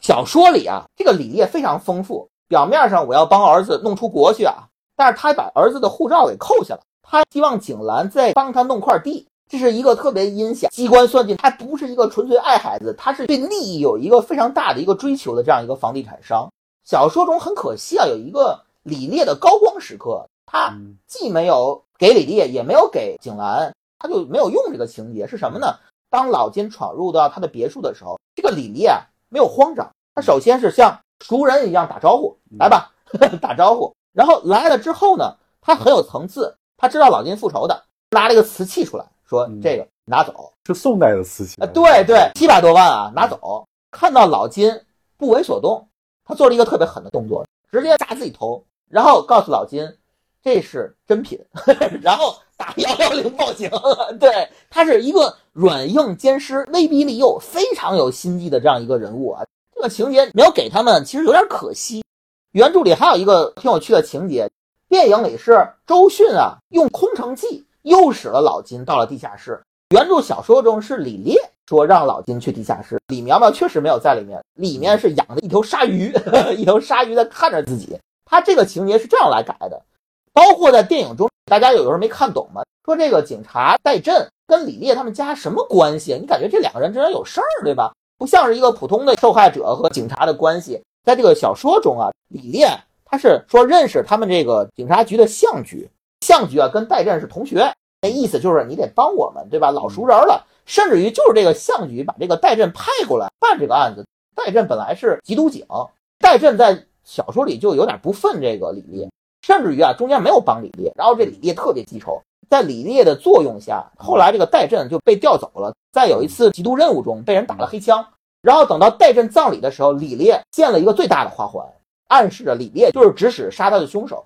[SPEAKER 3] 小说里啊，这个李烈非常丰富。表面上我要帮儿子弄出国去啊，但是他把儿子的护照给扣下了。他希望景兰再帮他弄块地，这是一个特别阴险、机关算尽。他不是一个纯粹爱孩子，他是对利益有一个非常大的一个追求的这样一个房地产商。小说中很可惜啊，有一个李烈的高光时刻，他既没有给李烈，也没有给景兰，他就没有用这个情节是什么呢？当老金闯入到他的别墅的时候，这个李烈啊。没有慌张，他首先是像熟人一样打招呼，来吧，[laughs] 打招呼。然后来了之后呢，他很有层次，他知道老金复仇的，拿了一个瓷器出来说：“这个拿走，
[SPEAKER 2] 是宋代的瓷器
[SPEAKER 3] 啊。”对对，七百多万啊，拿走。看到老金不为所动，他做了一个特别狠的动作，直接砸自己头，然后告诉老金这是真品，[laughs] 然后打 [laughs] 幺幺零报警。对他是一个。软硬兼施、威逼利诱，非常有心机的这样一个人物啊！这个情节没有给他们，其实有点可惜。原著里还有一个挺有趣的情节，电影里是周迅啊用空城计诱使了老金到了地下室。原著小说中是李烈说让老金去地下室，李苗苗确实没有在里面，里面是养着一条鲨鱼，[laughs] 一条鲨鱼在看着自己。他这个情节是这样来改的，包括在电影中，大家有的时候没看懂吗？说这个警察戴震。跟李烈他们家什么关系？你感觉这两个人之间有事儿，对吧？不像是一个普通的受害者和警察的关系。在这个小说中啊，李烈他是说认识他们这个警察局的相局，相局啊跟戴震是同学，那意思就是你得帮我们，对吧？老熟人了，甚至于就是这个相局把这个戴震派过来办这个案子。戴震本来是缉毒警，戴震在小说里就有点不忿这个李烈，甚至于啊中间没有帮李烈，然后这李烈特别记仇。在李烈的作用下，后来这个戴震就被调走了。在有一次缉毒任务中，被人打了黑枪，然后等到戴震葬礼的时候，李烈献了一个最大的花环，暗示着李烈就是指使杀他的凶手。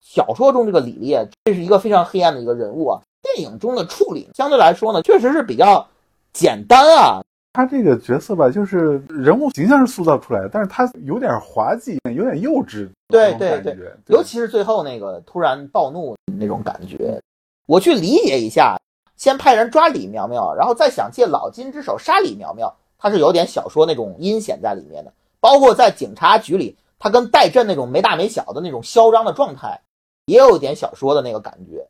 [SPEAKER 3] 小说中这个李烈，这是一个非常黑暗的一个人物啊。电影中的处理相对来说呢，确实是比较简单啊。
[SPEAKER 2] 他这个角色吧，就是人物形象是塑造出来的，但是他有点滑稽，有点幼稚。
[SPEAKER 3] 对对对尤其是最后那个突然暴怒那种感觉，我去理解一下，先派人抓李苗苗，然后再想借老金之手杀李苗苗，他是有点小说那种阴险在里面的。包括在警察局里，他跟戴震那种没大没小的那种嚣张的状态，也有点小说的那个感觉。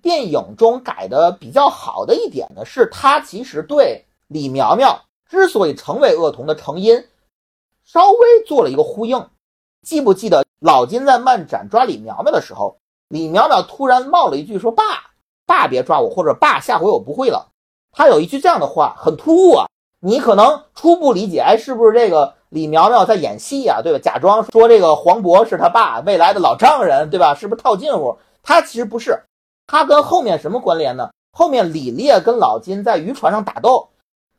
[SPEAKER 3] 电影中改的比较好的一点呢，是他其实对李苗苗之所以成为恶童的成因，稍微做了一个呼应。记不记得老金在漫展抓李苗苗的时候，李苗苗突然冒了一句说：“爸，爸别抓我，或者爸下回我不会了。”他有一句这样的话，很突兀啊。你可能初步理解，哎，是不是这个李苗苗在演戏啊？对吧？假装说这个黄渤是他爸，未来的老丈人，对吧？是不是套近乎？他其实不是，他跟后面什么关联呢？后面李烈跟老金在渔船上打斗，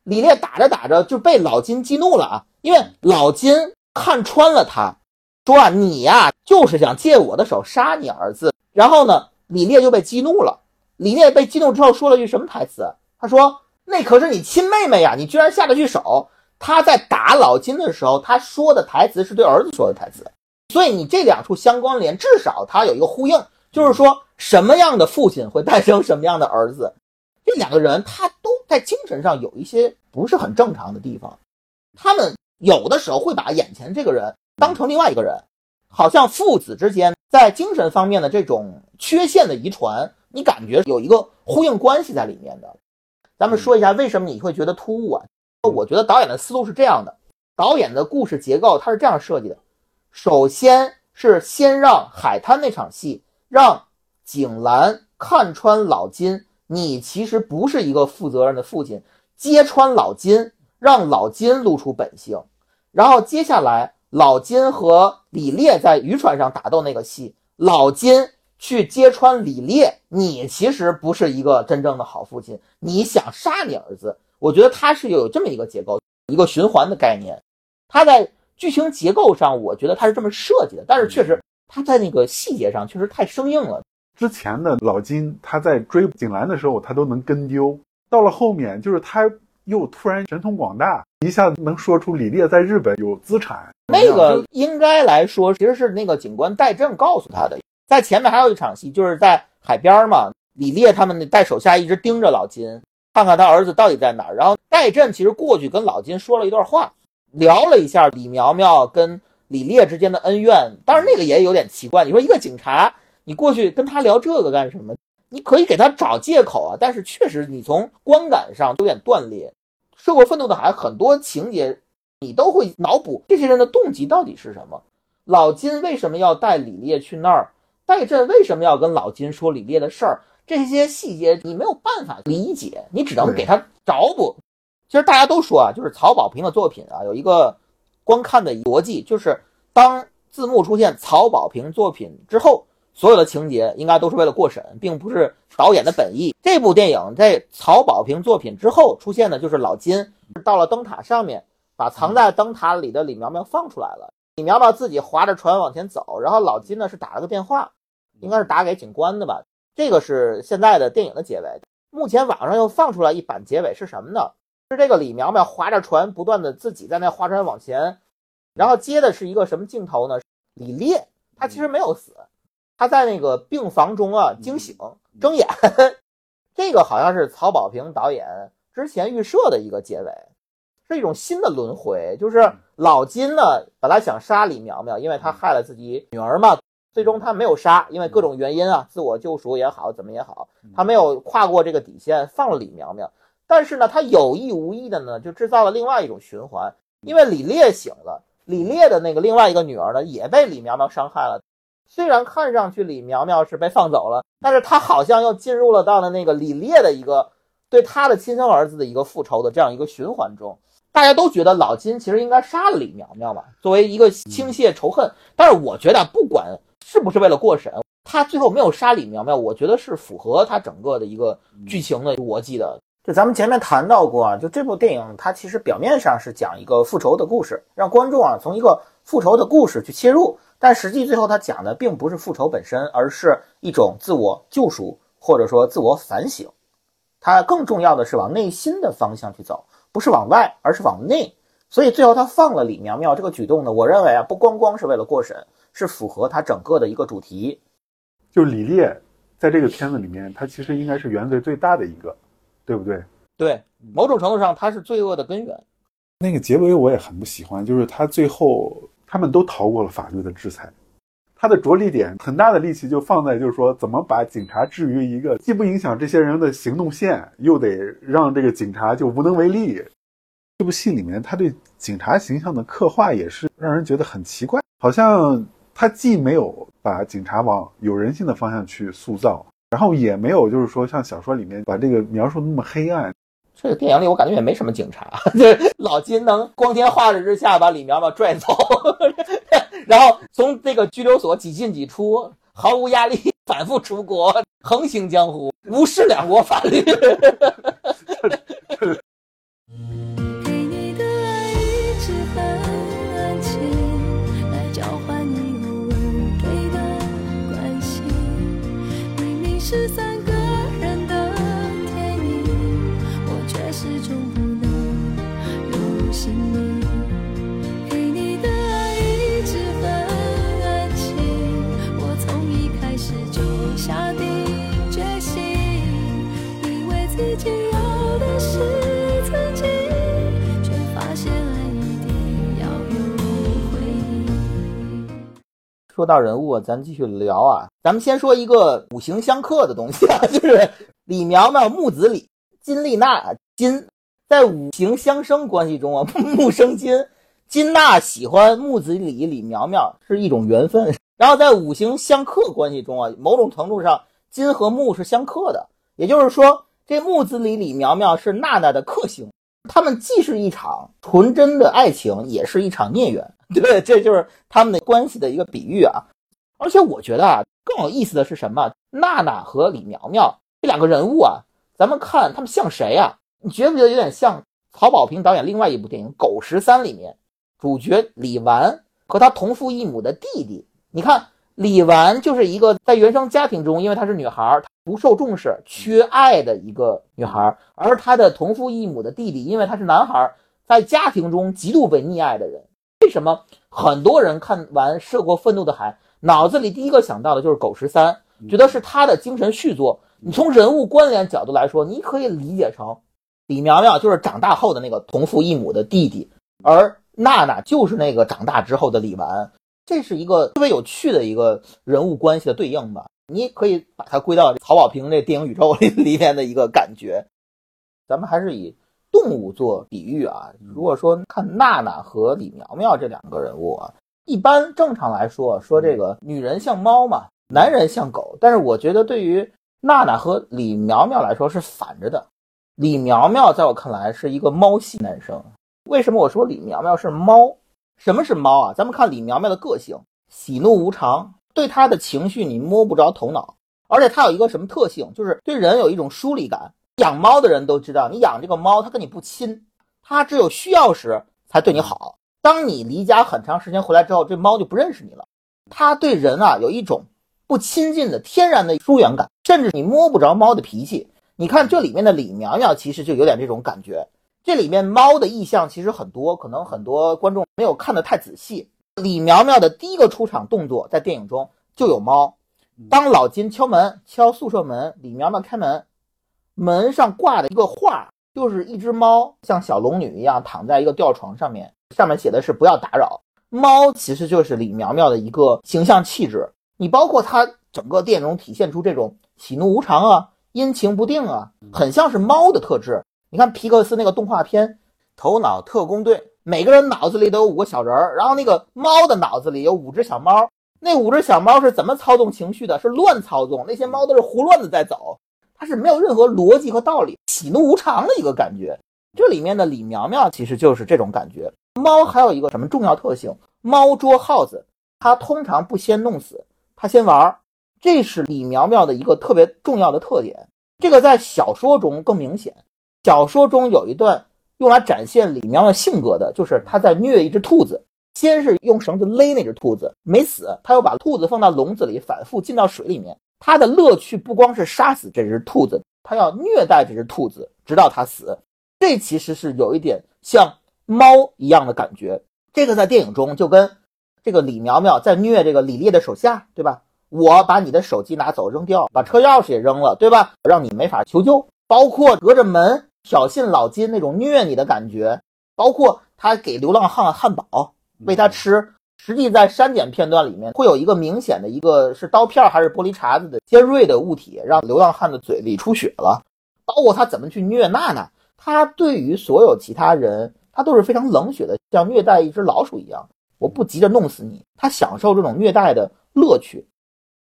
[SPEAKER 3] 李烈打着打着就被老金激怒了啊，因为老金看穿了他，说啊，你呀就是想借我的手杀你儿子。然后呢，李烈就被激怒了。李烈被激怒之后说了句什么台词？他说：“那可是你亲妹妹呀，你居然下得去手。”他在打老金的时候，他说的台词是对儿子说的台词，所以你这两处相关联，至少它有一个呼应，就是说什么样的父亲会诞生什么样的儿子。这两个人他都在精神上有一些不是很正常的地方，他们有的时候会把眼前这个人当成另外一个人，好像父子之间在精神方面的这种缺陷的遗传，你感觉有一个呼应关系在里面的。咱们说一下为什么你会觉得突兀啊？我觉得导演的思路是这样的，导演的故事结构它是这样设计的：首先是先让海滩那场戏让景兰看穿老金，你其实不是一个负责任的父亲，揭穿老金，让老金露出本性。然后接下来老金和李烈在渔船上打斗那个戏，老金去揭穿李烈，你其实不是一个真正的好父亲，你想杀你儿子。我觉得他是有这么一个结构，一个循环的概念。他在剧情结构上，我觉得他是这么设计的，但是确实他在那个细节上确实太生硬了。
[SPEAKER 2] 之前的老金他在追景兰的时候，他都能跟丢，到了后面就是他又突然神通广大，一下子能说出李烈在日本有资产。
[SPEAKER 3] 那个应该来说，其实是那个警官戴震告诉他的。在前面还有一场戏，就是在海边嘛，李烈他们带手下一直盯着老金，看看他儿子到底在哪儿。然后戴震其实过去跟老金说了一段话，聊了一下李苗苗跟李烈之间的恩怨。当然那个也有点奇怪，你说一个警察，你过去跟他聊这个干什么？你可以给他找借口啊，但是确实你从观感上有点断裂。涉过愤怒的孩子很多情节，你都会脑补这些人的动机到底是什么。老金为什么要带李烈去那儿？戴震为什么要跟老金说李烈的事儿？这些细节你没有办法理解，你只能给他找补。其实大家都说啊，就是曹保平的作品啊，有一个观看的逻辑，就是当字幕出现曹保平作品之后，所有的情节应该都是为了过审，并不是导演的本意。这部电影在曹保平作品之后出现的，就是老金到了灯塔上面，把藏在灯塔里的李苗苗放出来了。李苗苗自己划着船往前走，然后老金呢是打了个电话，应该是打给警官的吧。这个是现在的电影的结尾。目前网上又放出来一版结尾是什么呢？是这个李苗苗划着船，不断的自己在那划船往前，然后接的是一个什么镜头呢？李烈他其实没有死，他在那个病房中啊惊醒睁眼。这个好像是曹保平导演之前预设的一个结尾，是一种新的轮回。就是老金呢本来想杀李苗苗，因为他害了自己女儿嘛。最终他没有杀，因为各种原因啊，自我救赎也好，怎么也好，他没有跨过这个底线，放了李苗苗。但是呢，他有意无意的呢，就制造了另外一种循环，因为李烈醒了，李烈的那个另外一个女儿呢，也被李苗苗伤害了。虽然看上去李苗苗是被放走了，但是他好像又进入了到了那个李烈的一个对他的亲生儿子的一个复仇的这样一个循环中。大家都觉得老金其实应该杀了李苗苗嘛，作为一个倾泻仇恨。但是我觉得不管。是不是为了过审？他最后没有杀李苗苗，我觉得是符合他整个的一个剧情的逻辑的。
[SPEAKER 1] 就咱们前面谈到过啊，就这部电影它其实表面上是讲一个复仇的故事，让观众啊从一个复仇的故事去切入，但实际最后他讲的并不是复仇本身，而是一种自我救赎或者说自我反省。他更重要的是往内心的方向去走，不是往外，而是往内。所以最后他放了李苗苗这个举动呢，我认为啊，不光光是为了过审，是符合他整个的一个主题。
[SPEAKER 2] 就李烈在这个片子里面，他其实应该是原罪最大的一个，对不对？
[SPEAKER 3] 对，某种程度上他是罪恶的根源。
[SPEAKER 2] 那个结尾我也很不喜欢，就是他最后他们都逃过了法律的制裁，他的着力点很大的力气就放在就是说怎么把警察置于一个既不影响这些人的行动线，又得让这个警察就无能为力。这部戏里面他对警察形象的刻画也是让人觉得很奇怪，好像他既没有把警察往有人性的方向去塑造，然后也没有就是说像小说里面把这个描述那么黑暗。
[SPEAKER 3] 这个电影里我感觉也没什么警察，[laughs] 就是老金能光天化日之下把李苗苗拽走，[laughs] 然后从这个拘留所几进几出，毫无压力，反复出国，横行江湖，无视两国法律。[laughs]
[SPEAKER 5] 给你的爱一直很安静，来交换你偶尔给的关心。明明是三
[SPEAKER 3] 说到人物啊，咱继续聊啊。咱们先说一个五行相克的东西啊，[laughs] 就是李苗苗、木子李、金丽娜、金，在五行相生关系中啊，[laughs] 木生金，金娜喜欢木子李、李苗苗是一种缘分。然后在五行相克关系中啊，某种程度上，金和木是相克的，也就是说，这木子李、李苗苗是娜娜的克星。他们既是一场纯真的爱情，也是一场孽缘。[laughs] 对，这就是他们的关系的一个比喻啊。而且我觉得啊，更有意思的是什么？娜娜和李苗苗这两个人物啊，咱们看他们像谁啊？你觉不觉得有点像曹保平导演另外一部电影《狗十三》里面主角李纨和他同父异母的弟弟？你看，李纨就是一个在原生家庭中，因为她是女孩，不受重视、缺爱的一个女孩，而她的同父异母的弟弟，因为他是男孩，在家庭中极度被溺爱的人。为什么很多人看完《涉过愤怒的海》，脑子里第一个想到的就是狗十三，觉得是他的精神续作？你从人物关联角度来说，你可以理解成李苗苗就是长大后的那个同父异母的弟弟，而娜娜就是那个长大之后的李纨。这是一个特别有趣的一个人物关系的对应吧？你可以把它归到曹保平这电影宇宙里里面的一个感觉。咱们还是以动物做比喻啊。如果说看娜娜和李苗苗这两个人物啊，一般正常来说说这个女人像猫嘛，男人像狗。但是我觉得对于娜娜和李苗苗来说是反着的。李苗苗在我看来是一个猫系男生。为什么我说李苗苗是猫？什么是猫啊？咱们看李苗苗的个性，喜怒无常，对她的情绪你摸不着头脑。而且他有一个什么特性，就是对人有一种疏离感。养猫的人都知道，你养这个猫，它跟你不亲，它只有需要时才对你好。当你离家很长时间回来之后，这猫就不认识你了。它对人啊有一种不亲近的天然的疏远感，甚至你摸不着猫的脾气。你看这里面的李苗苗，其实就有点这种感觉。这里面猫的意象其实很多，可能很多观众没有看得太仔细。李苗苗的第一个出场动作在电影中就有猫。当老金敲门，敲宿舍门，李苗苗开门，门上挂的一个画，就是一只猫像小龙女一样躺在一个吊床上面，上面写的是“不要打扰”。猫其实就是李苗苗的一个形象气质。你包括它整个电影中体现出这种喜怒无常啊、阴晴不定啊，很像是猫的特质。你看皮克斯那个动画片《头脑特工队》，每个人脑子里都有五个小人儿，然后那个猫的脑子里有五只小猫。那五只小猫是怎么操纵情绪的？是乱操纵，那些猫都是胡乱的在走，它是没有任何逻辑和道理，喜怒无常的一个感觉。这里面的李苗苗其实就是这种感觉。猫还有一个什么重要特性？猫捉耗子，它通常不先弄死，它先玩儿，这是李苗苗的一个特别重要的特点。这个在小说中更明显。小说中有一段用来展现李苗苗性格的，就是他在虐一只兔子，先是用绳子勒那只兔子，没死，他又把兔子放到笼子里，反复浸到水里面。他的乐趣不光是杀死这只兔子，他要虐待这只兔子，直到它死。这其实是有一点像猫一样的感觉。这个在电影中就跟这个李苗苗在虐这个李烈的手下，对吧？我把你的手机拿走扔掉，把车钥匙也扔了，对吧？让你没法求救。包括隔着门挑衅老金那种虐你的感觉，包括他给流浪汉汉堡喂他吃。实际在删减片段里面会有一个明显的一个是刀片还是玻璃碴子的尖锐的物体，让流浪汉的嘴里出血了。包括他怎么去虐娜娜，他对于所有其他人，他都是非常冷血的，像虐待一只老鼠一样。我不急着弄死你，他享受这种虐待的乐趣。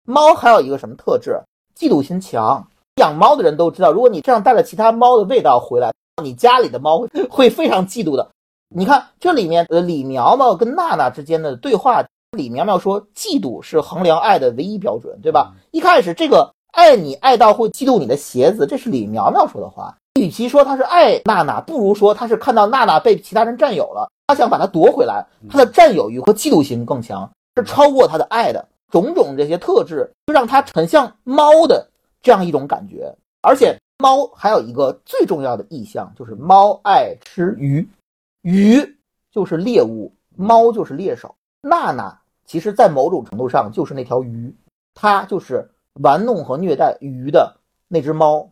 [SPEAKER 3] 猫还有一个什么特质？嫉妒心强。养猫的人都知道，如果你这样带了其他猫的味道回来，你家里的猫会非常嫉妒的。你看这里面，呃，李苗苗跟娜娜之间的对话，李苗苗说，嫉妒是衡量爱的唯一标准，对吧？一开始这个爱你爱到会嫉妒你的鞋子，这是李苗苗说的话。与其说他是爱娜娜，不如说他是看到娜娜被其他人占有了，他想把她夺回来，他的占有欲和嫉妒心更强，是超过他的爱的。种种这些特质，就让他很像猫的这样一种感觉。而且猫还有一个最重要的意象，就是猫爱吃鱼。鱼就是猎物，猫就是猎手。娜娜其实，在某种程度上就是那条鱼，它就是玩弄和虐待鱼的那只猫。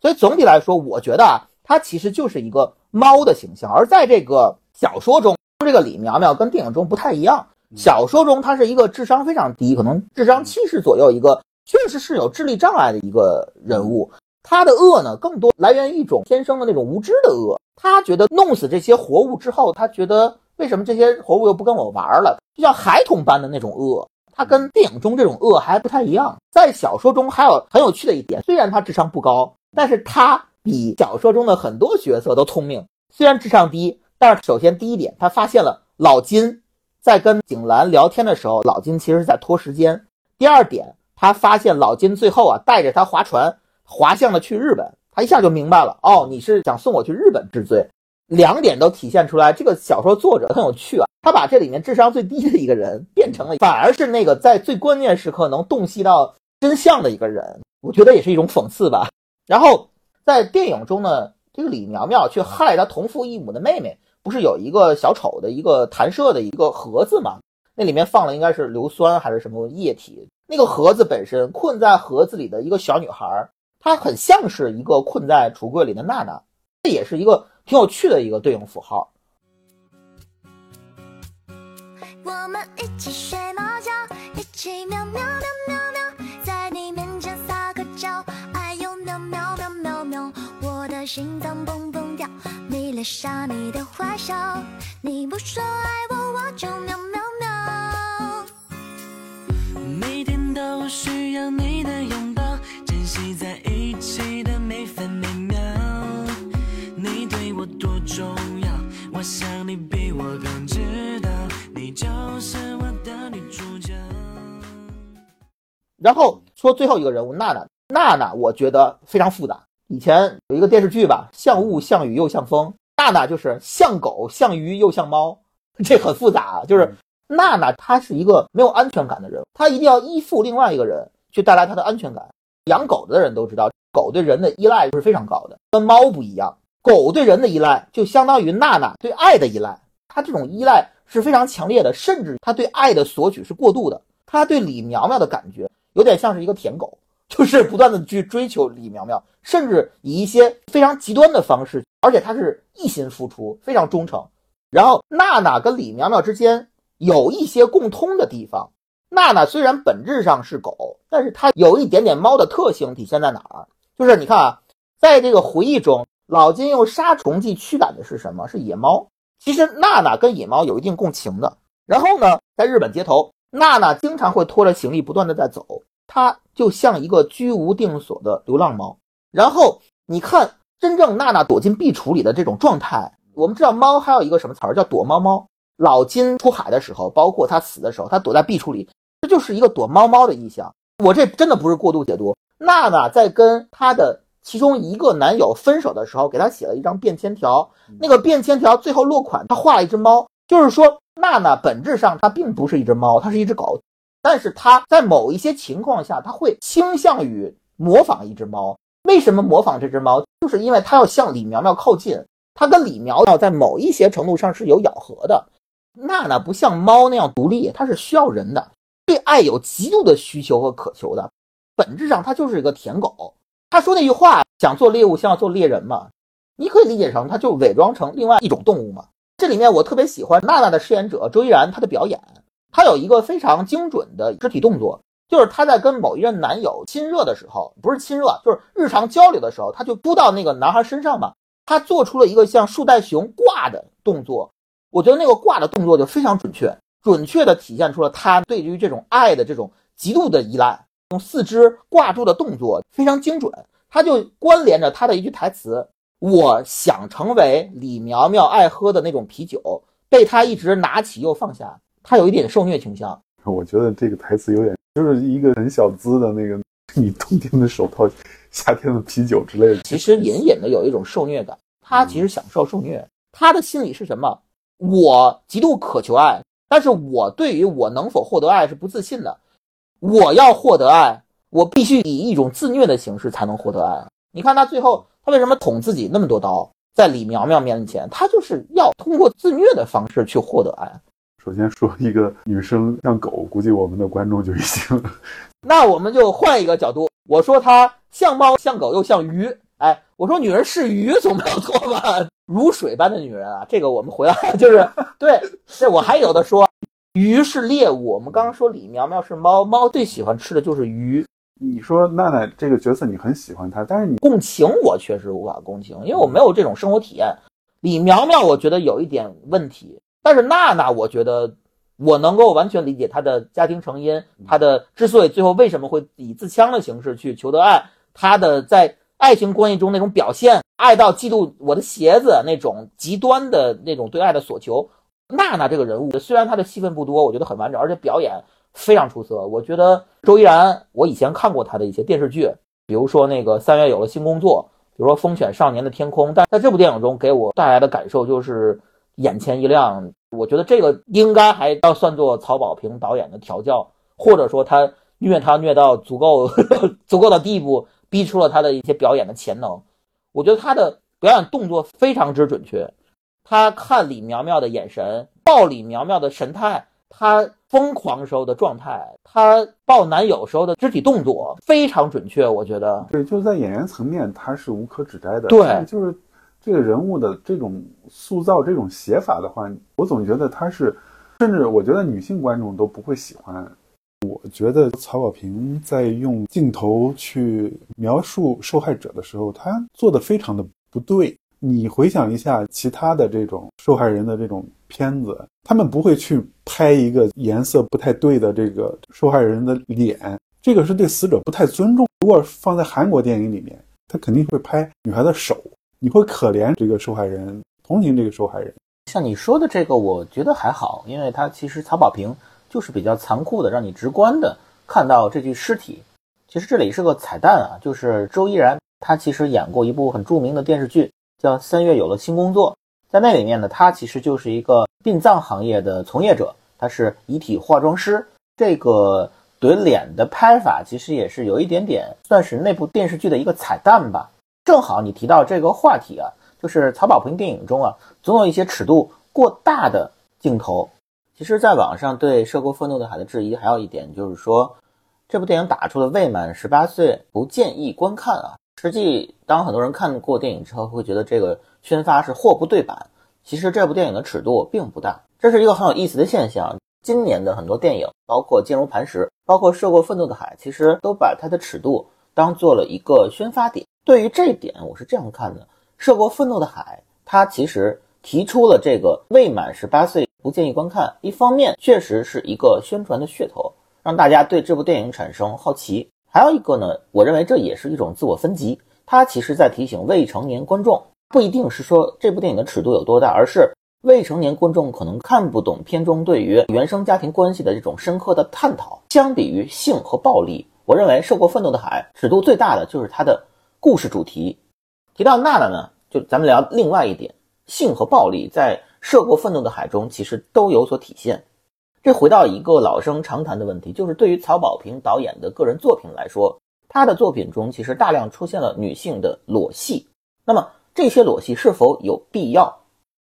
[SPEAKER 3] 所以总体来说，我觉得啊，它其实就是一个猫的形象。而在这个小说中，这个李苗苗跟电影中不太一样。小说中，她是一个智商非常低，可能智商七十左右，一个确实是有智力障碍的一个人物。他的恶呢，更多来源于一种天生的那种无知的恶。他觉得弄死这些活物之后，他觉得为什么这些活物又不跟我玩了？就像孩童般的那种恶，他跟电影中这种恶还不太一样。在小说中还有很有趣的一点，虽然他智商不高，但是他比小说中的很多角色都聪明。虽然智商低，但是首先第一点，他发现了老金在跟景兰聊天的时候，老金其实是在拖时间。第二点，他发现老金最后啊带着他划船滑向了去日本。他一下就明白了，哦，你是想送我去日本治罪，两点都体现出来。这个小说作者很有趣啊，他把这里面智商最低的一个人变成了，反而是那个在最关键时刻能洞悉到真相的一个人。我觉得也是一种讽刺吧。然后在电影中呢，这个李苗苗去害他同父异母的妹妹，不是有一个小丑的一个弹射的一个盒子吗？那里面放了应该是硫酸还是什么液体？那个盒子本身困在盒子里的一个小女孩。它很像是一个困在橱柜里的娜娜，这也是一个挺有趣的一个对应符号。
[SPEAKER 5] 我们一起睡猫觉，一起喵喵喵喵喵，在你面前撒个娇，哎呦喵喵喵喵喵，我的心脏蹦蹦跳，迷恋上你的坏笑，你不说爱我，我就喵喵喵。
[SPEAKER 4] 每天都需要你的拥抱，惜在一起的每分每秒。你对我多重要，我想你比我更知道，你就是我的女主角。
[SPEAKER 3] 然后说最后一个人物娜娜，娜娜我觉得非常复杂。以前有一个电视剧吧，像雾像雨又像风，娜娜就是像狗像鱼又像猫，这很复杂啊。就是娜娜她是一个没有安全感的人，她一定要依附另外一个人去带来她的安全感。养狗的人都知道，狗对人的依赖是非常高的，跟猫不一样。狗对人的依赖就相当于娜娜对爱的依赖，它这种依赖是非常强烈的，甚至它对爱的索取是过度的。它对李苗苗的感觉有点像是一个舔狗，[laughs] 就是不断的去追求李苗苗，甚至以一些非常极端的方式，而且他是一心付出，非常忠诚。然后娜娜跟李苗苗之间有一些共通的地方。娜娜虽然本质上是狗，但是它有一点点猫的特性，体现在哪儿？就是你看啊，在这个回忆中，老金用杀虫剂驱赶的是什么？是野猫。其实娜娜跟野猫有一定共情的。然后呢，在日本街头，娜娜经常会拖着行李不断的在走，她就像一个居无定所的流浪猫。然后你看，真正娜娜躲进壁橱里的这种状态，我们知道猫还有一个什么词儿叫躲猫猫。老金出海的时候，包括他死的时候，他躲在壁橱里，这就是一个躲猫猫的意象。我这真的不是过度解读。娜娜在跟她的其中一个男友分手的时候给她写了一张便签条，那个便签条最后落款，她画了一只猫，就是说娜娜本质上她并不是一只猫，她是一只狗，但是她在某一些情况下，她会倾向于模仿一只猫。为什么模仿这只猫？就是因为她要向李苗苗靠近，她跟李苗苗在某一些程度上是有咬合的。娜娜不像猫那样独立，她是需要人的，对爱有极度的需求和渴求的。本质上，她就是一个舔狗。她说那句话，想做猎物，像要做猎人嘛？你可以理解成，她就伪装成另外一种动物嘛。这里面我特别喜欢娜娜的饰演者周依然，她的表演，她有一个非常精准的肢体动作，就是她在跟某一任男友亲热的时候，不是亲热，就是日常交流的时候，她就扑到那个男孩身上嘛，她做出了一个像树袋熊挂的动作。我觉得那个挂的动作就非常准确，准确的体现出了他对于这种爱的这种极度的依赖。用四肢挂住的动作非常精准，他就关联着他的一句台词：“我想成为李苗苗爱喝的那种啤酒，被他一直拿起又放下。”他有一点受虐倾向。
[SPEAKER 2] 我觉得这个台词有点就是一个很小资的那个，你冬天的手套，夏天的啤酒之类的。
[SPEAKER 3] 其实隐隐的有一种受虐感，他其实享受受虐。他的心理是什么？我极度渴求爱，但是我对于我能否获得爱是不自信的。我要获得爱，我必须以一种自虐的形式才能获得爱。你看他最后，他为什么捅自己那么多刀？在李苗苗面前，他就是要通过自虐的方式去获得爱。
[SPEAKER 2] 首先说一个女生像狗，估计我们的观众就已经……
[SPEAKER 3] 那我们就换一个角度，我说她像猫像狗又像鱼，哎，我说女人是鱼总没有错吧？如水般的女人啊，这个我们回来就是对，这我还有的说。鱼是猎物，我们刚刚说李苗苗是猫，猫最喜欢吃的就是鱼。
[SPEAKER 2] 你说娜娜这个角色你很喜欢她，但是你
[SPEAKER 3] 共情我确实无法共情，因为我没有这种生活体验。李苗苗我觉得有一点问题，但是娜娜我觉得我能够完全理解她的家庭成因，她的之所以最后为什么会以自枪的形式去求得爱，她的在爱情关系中那种表现，爱到嫉妒我的鞋子那种极端的那种对爱的索求。娜娜这个人物虽然她的戏份不多，我觉得很完整，而且表演非常出色。我觉得周依然，我以前看过她的一些电视剧，比如说那个三月有了新工作，比如说《风犬少年的天空》，但在这部电影中给我带来的感受就是眼前一亮。我觉得这个应该还要算作曹保平导演的调教，或者说他虐他虐到足够 [laughs] 足够的地步，逼出了他的一些表演的潜能。我觉得他的表演动作非常之准确。他看李苗苗的眼神，抱李苗苗的神态，他疯狂时候的状态，他抱男友时候的肢体动作非常准确，我觉得。
[SPEAKER 2] 对，就是在演员层面，他是无可指摘的。
[SPEAKER 3] 对，
[SPEAKER 2] 就是这个人物的这种塑造、这种写法的话，我总觉得他是，甚至我觉得女性观众都不会喜欢。我觉得曹保平在用镜头去描述受害者的时候，他做的非常的不对。你回想一下其他的这种受害人的这种片子，他们不会去拍一个颜色不太对的这个受害人的脸，这个是对死者不太尊重。如果放在韩国电影里面，他肯定会拍女孩的手，你会可怜这个受害人，同情这个受害人。
[SPEAKER 1] 像你说的这个，我觉得还好，因为他其实曹保平就是比较残酷的，让你直观的看到这具尸体。其实这里是个彩蛋啊，就是周依然，他其实演过一部很著名的电视剧。叫三月有了新工作，在那里面呢，他其实就是一个殡葬行业的从业者，他是遗体化妆师。这个怼脸的拍法其实也是有一点点，算是那部电视剧的一个彩蛋吧。正好你提到这个话题啊，就是曹保平电影中啊，总有一些尺度过大的镜头。其实，在网上对《涉过愤怒的海》的质疑还有一点就是说，这部电影打出了未满十八岁不建议观看啊。实际，当很多人看过电影之后，会觉得这个宣发是货不对版。其实这部电影的尺度并不大，这是一个很有意思的现象。今年的很多电影，包括《坚如磐石》，包括《涉过愤怒的海》，其实都把它的尺度当做了一个宣发点。对于这一点，我是这样看的：《涉过愤怒的海》，它其实提出了这个未满十八岁不建议观看。一方面，确实是一个宣传的噱头，让大家对这部电影产生好奇。还有一个呢，我认为这也是一种自我分级，它其实在提醒未成年观众，不一定是说这部电影的尺度有多大，而是未成年观众可能看不懂片中对于原生家庭关系的这种深刻的探讨。相比于性和暴力，我认为《受过愤怒的海》尺度最大的就是它的故事主题。提到娜娜呢，就咱们聊另外一点，性和暴力在《涉过愤怒的海》中其实都有所体现。这回到一个老生常谈的问题，就是对于曹保平导演的个人作品来说，他的作品中其实大量出现了女性的裸戏。那么这些裸戏是否有必要？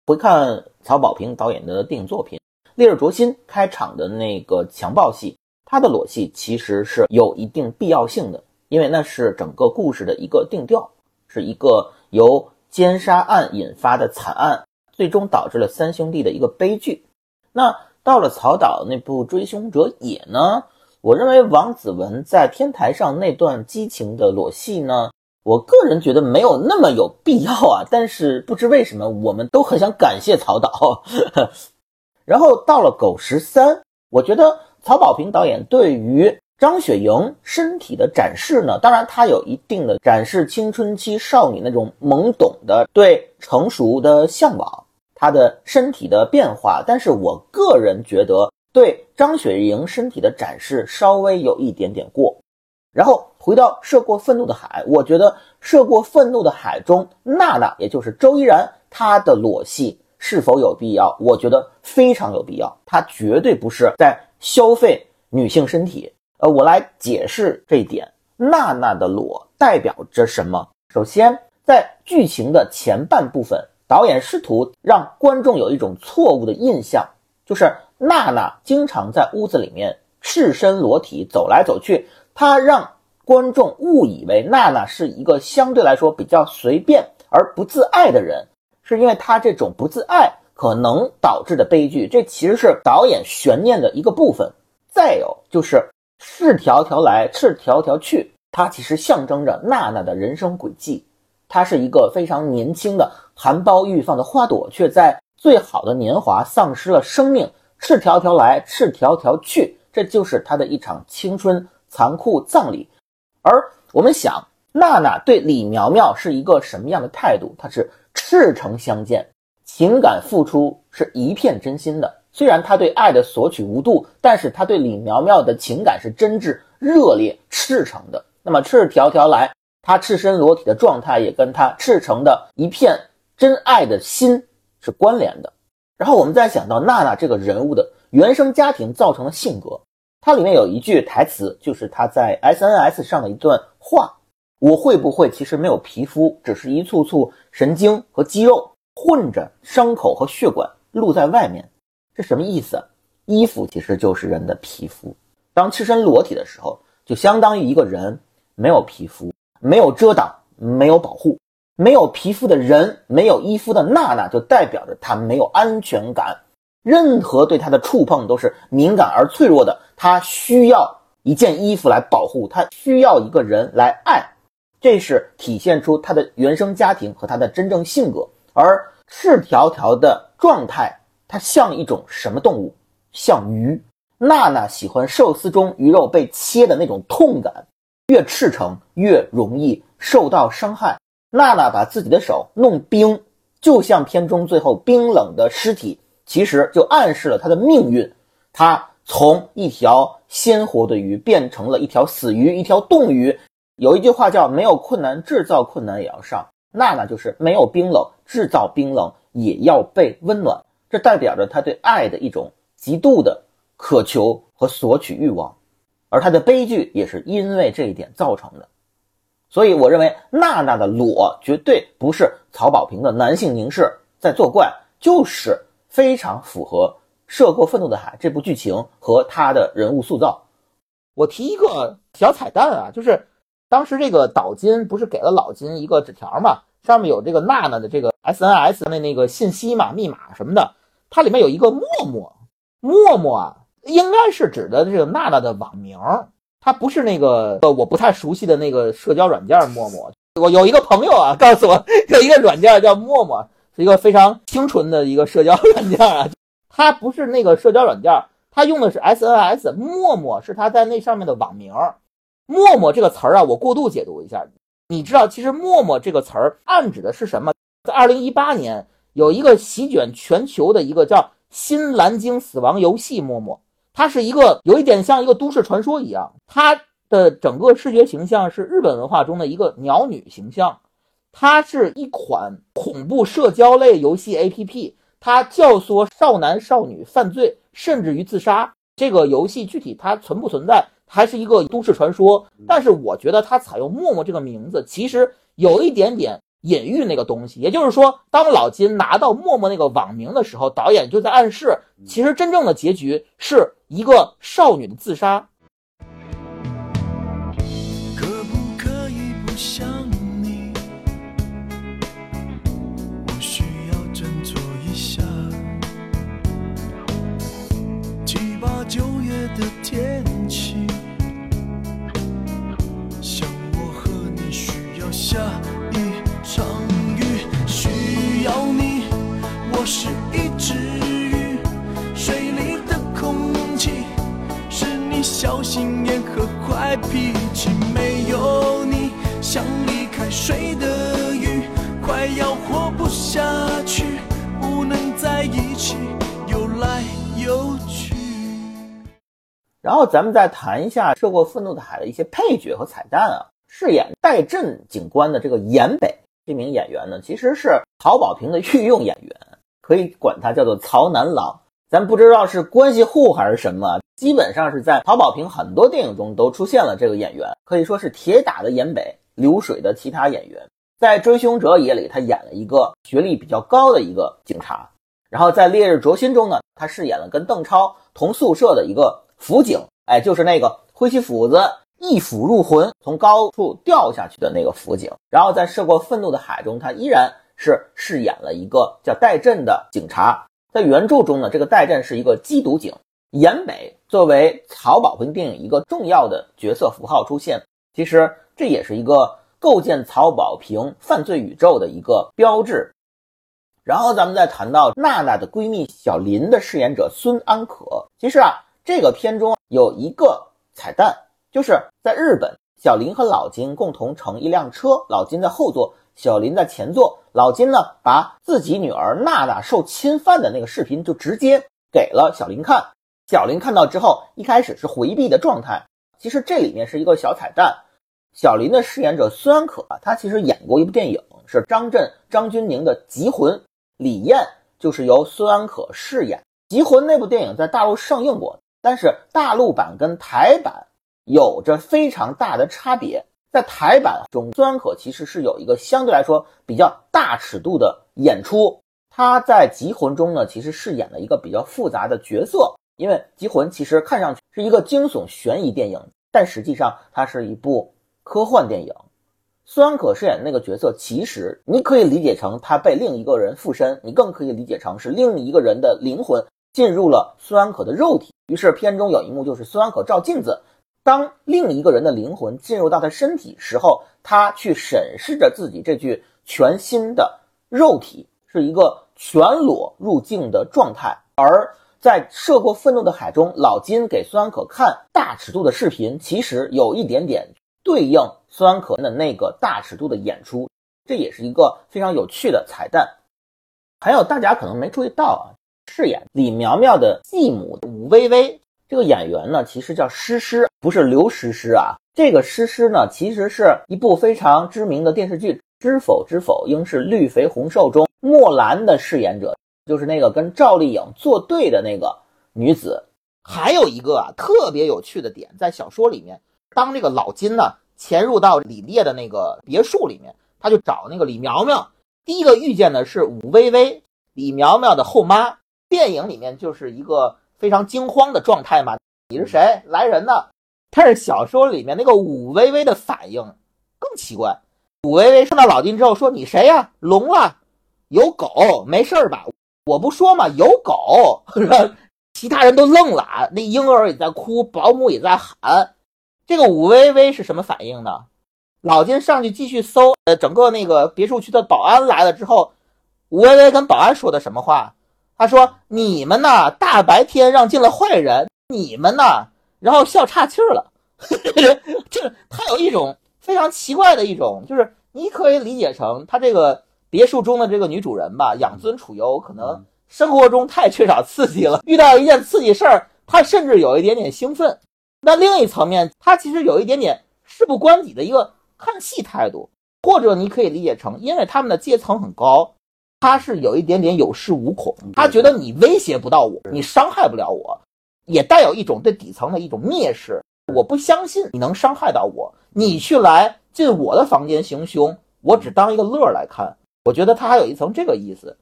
[SPEAKER 1] 回看曹保平导演的电影作品《烈日灼心》开场的那个强暴戏，他的裸戏其实是有一定必要性的，因为那是整个故事的一个定调，是一个由奸杀案引发的惨案，最终导致了三兄弟的一个悲剧。那到了曹导那部《追凶者也》呢，我认为王子文在天台上那段激情的裸戏呢。我个人觉得没有那么有必要啊，但是不知为什么，我们都很想感谢曹导。[laughs] 然后到了《狗十三》，我觉得曹保平导演对于张雪迎身体的展示呢，当然他有一定的展示青春期少女那种懵懂的对成熟的向往，她的身体的变化，但是我个人觉得对张雪迎身体的展示稍微有一点点过。然后回到涉过愤怒的海，我觉得涉过愤怒的海中，娜娜也就是周依然，她的裸戏是否有必要？我觉得非常有必要，她绝对不是在消费女性身体。呃，我来解释这一点，娜娜的裸代表着什么？首先，在剧情的前半部分，导演试图让观众有一种错误的印象，就是娜娜经常在屋子里面赤身裸体走来走去。他让观众误以为娜娜是一个相对来说比较随便而不自爱的人，是因为他这种不自爱可能导致的悲剧。这其实是导演悬念的一个部分。再有就是赤条条来，赤条条去，它其实象征着娜娜的人生轨迹。她是一个非常年轻的含苞欲放的花朵，却在最好的年华丧失了生命。赤条条来，赤条条去，这就是她的一场青春。残酷葬礼，而我们想，娜娜对李苗苗是一个什么样的态度？她是赤诚相见，情感付出是一片真心的。虽然她对爱的索取无度，但是她对李苗苗的情感是真挚、热烈、赤诚的。那么赤条条来，他赤身裸体的状态也跟他赤诚的一片真爱的心是关联的。然后我们再想到娜娜这个人物的原生家庭造成的性格。它里面有一句台词，就是他在 S N S 上的一段话：“我会不会其实没有皮肤，只是一簇簇神经和肌肉混着，伤口和血管露在外面？这什么意思？衣服其实就是人的皮肤。当赤身裸体的时候，就相当于一个人没有皮肤，没有遮挡，没有保护。没有皮肤的人，没有衣服的娜娜，就代表着她没有安全感。”任何对她的触碰都是敏感而脆弱的，她需要一件衣服来保护，她需要一个人来爱，这是体现出她的原生家庭和她的真正性格。而赤条条的状态，它像一种什么动物？像鱼。娜娜喜欢寿司中鱼肉被切的那种痛感，越赤诚越容易受到伤害。娜娜把自己的手弄冰，就像片中最后冰冷的尸体。其实就暗示了他的命运，他从一条鲜活的鱼变成了一条死鱼，一条冻鱼。有一句话叫“没有困难制造困难也要上”，娜娜就是没有冰冷制造冰冷也要被温暖。这代表着他对爱的一种极度的渴求和索取欲望，而他的悲剧也是因为这一点造成的。所以，我认为娜娜的裸绝对不是曹保平的男性凝视在作怪，就是。非常符合《涉过愤怒的海》这部剧情和他的人物塑造。
[SPEAKER 3] 我提一个小彩蛋啊，就是当时这个岛金不是给了老金一个纸条嘛，上面有这个娜娜的这个 S N S 的那个信息嘛、密码什么的，它里面有一个陌陌，陌陌啊，应该是指的这个娜娜的网名，它不是那个呃我不太熟悉的那个社交软件陌陌。我有一个朋友啊，告诉我有一个软件叫陌陌。是一个非常清纯的一个社交软件啊，它不是那个社交软件，它用的是 S N S，陌陌是它在那上面的网名。陌陌这个词儿啊，我过度解读一下，你知道其实陌陌这个词儿暗指的是什么？在二零一八年有一个席卷全球的一个叫新蓝鲸死亡游戏陌陌，它是一个有一点像一个都市传说一样，它
[SPEAKER 1] 的整个视觉形象是日本文化中的一个鸟女形象，它是一款恐怖社交类游戏 APP，它教唆少男少女犯罪，甚至于自杀。这个游戏具体它存不存在，还是一个都市传说。但是我觉得它采用“陌陌”这个名字，其实有一点点隐喻那个东西。也就是说，当老金拿到“陌陌”那个网名的时候，导演就在暗示，其实真正的结局是一个少女的自杀。
[SPEAKER 4] 可不可以不想你？我需要振作一下。七八九月的天气，像我和你需要下一场雨，需要你。我是一只小心眼和坏脾气，没有你像离开水的鱼，快要活不下去，不能在一起游来游去。
[SPEAKER 1] 然后咱们再谈一下《涉过愤怒的海》的一些配角和彩蛋啊。饰演戴震警官的这个岩北这名演员呢，其实是曹保平的御用演员，可以管他叫做曹南郎。咱不知道是关系户还是什么，基本上是在曹保平很多电影中都出现了这个演员，可以说是铁打的岩北，流水的其他演员。在《追凶者也》里，他演了一个学历比较高的一个警察，然后在《烈日灼心》中呢，他饰演了跟邓超同宿舍的一个辅警，哎，就是那个挥起斧子一斧入魂，从高处掉下去的那个辅警。然后在《涉过愤怒的海》中，他依然是饰演了一个叫戴震的警察。在原著中呢，这个戴震是一个缉毒警，岩美作为曹保平电影一个重要的角色符号出现，其实这也是一个构建曹保平犯罪宇宙的一个标志。然后咱们再谈到娜娜的闺蜜小林的饰演者孙安可，其实啊，这个片中有一个彩蛋，就是在日本，小林和老金共同乘一辆车，老金在后座，小林在前座。老金呢，把自己女儿娜娜受侵犯的那个视频就直接给了小林看。小林看到之后，一开始是回避的状态。其实这里面是一个小彩蛋。小林的饰演者孙安可，他其实演过一部电影，是张震、张钧甯的《缉魂》，李艳就是由孙安可饰演。《缉魂》那部电影在大陆上映过，但是大陆版跟台版有着非常大的差别。在台版中，孙安可其实是有一个相对来说比较大尺度的演出。他在《缉魂》中呢，其实饰演了一个比较复杂的角色。因为《缉魂》其实看上去是一个惊悚悬疑电影，但实际上它是一部科幻电影。孙安可饰演的那个角色，其实你可以理解成他被另一个人附身，你更可以理解成是另一个人的灵魂进入了孙安可的肉体。于是片中有一幕就是孙安可照镜子。当另一个人的灵魂进入到他身体时候，他去审视着自己这具全新的肉体，是一个全裸入境的状态。而在涉过愤怒的海中，老金给孙安可看大尺度的视频，其实有一点点对应孙安可的那个大尺度的演出，这也是一个非常有趣的彩蛋。还有大家可能没注意到啊，饰演李苗苗的继母武薇薇。这个演员呢，其实叫诗诗，不是刘诗诗啊。这个诗诗呢，其实是一部非常知名的电视剧《知否知否，应是绿肥红瘦》中莫兰的饰演者，就是那个跟赵丽颖作对的那个女子。
[SPEAKER 3] 还有一个啊，特别有趣的点，在小说里面，当这个老金呢潜入到李烈的那个别墅里面，他就找那个李苗苗，第一个遇见的是武薇薇，李苗苗的后妈。电影里面就是一个。非常惊慌的状态嘛？你是谁？来人呢？但是小说里面那个武薇薇的反应更奇怪。武薇薇看到老金之后说：“你谁呀？聋了？有狗？没事吧？我不说嘛，有狗。[laughs] ”其他人都愣了，那婴儿也在哭，保姆也在喊。这个武薇薇是什么反应呢？老金上去继续搜，呃，整个那个别墅区的保安来了之后，武薇薇跟保安说的什么话？他说：“你们呐，大白天让进了坏人，你们呐，然后笑岔气儿了。这 [laughs] 他有一种非常奇怪的一种，就是你可以理解成他这个别墅中的这个女主人吧，养尊处优，可能生活中太缺少刺激了，遇到一件刺激事儿，他甚至有一点点兴奋。那另一层面，他其实有一点点事不关己的一个看戏态度，或者你可以理解成，因为他们的阶层很高，他是有一点点有恃无恐，他觉得你威胁不到我，你伤害不了我，也带有一种对底层的一种蔑视。我不相信你能伤害到我，你去来进我的房间行凶，我只当一个乐儿来看。我觉得他还有一层这个意思。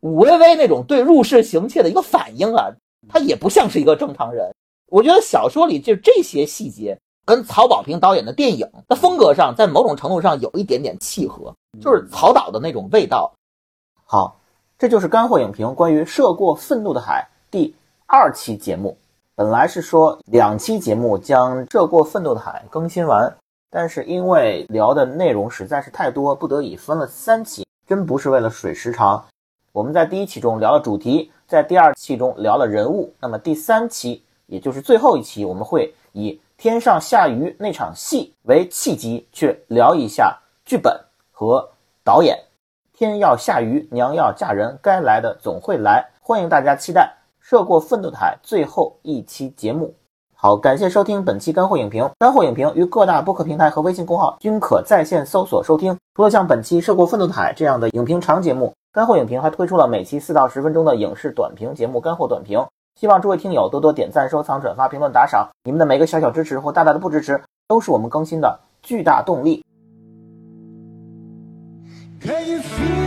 [SPEAKER 3] 武薇薇那种对入室行窃的一个反应啊，他也不像是一个正常人。我觉得小说里就这些细节跟曹保平导演的电影的风格上，在某种程度上有一点点契合，就是曹导的那种味道。
[SPEAKER 1] 好，这就是干货影评关于《涉过愤怒的海》第二期节目。本来是说两期节目将《涉过愤怒的海》更新完，但是因为聊的内容实在是太多，不得已分了三期。真不是为了水时长。我们在第一期中聊了主题，在第二期中聊了人物，那么第三期，也就是最后一期，我们会以天上下雨那场戏为契机，去聊一下剧本和导演。天要下雨，娘要嫁人，该来的总会来。欢迎大家期待《涉过愤怒的海》最后一期节目。好，感谢收听本期干货影评。干货影评于各大播客平台和微信公号均可在线搜索收听。除了像本期《涉过愤怒的海》这样的影评长节目，干货影评还推出了每期四到十分钟的影视短评节目《干货短评》。希望诸位听友多多点赞、收藏、转发、评论、打赏，你们的每个小小支持或大大的不支持，都是我们更新的巨大动力。
[SPEAKER 6] Can you feel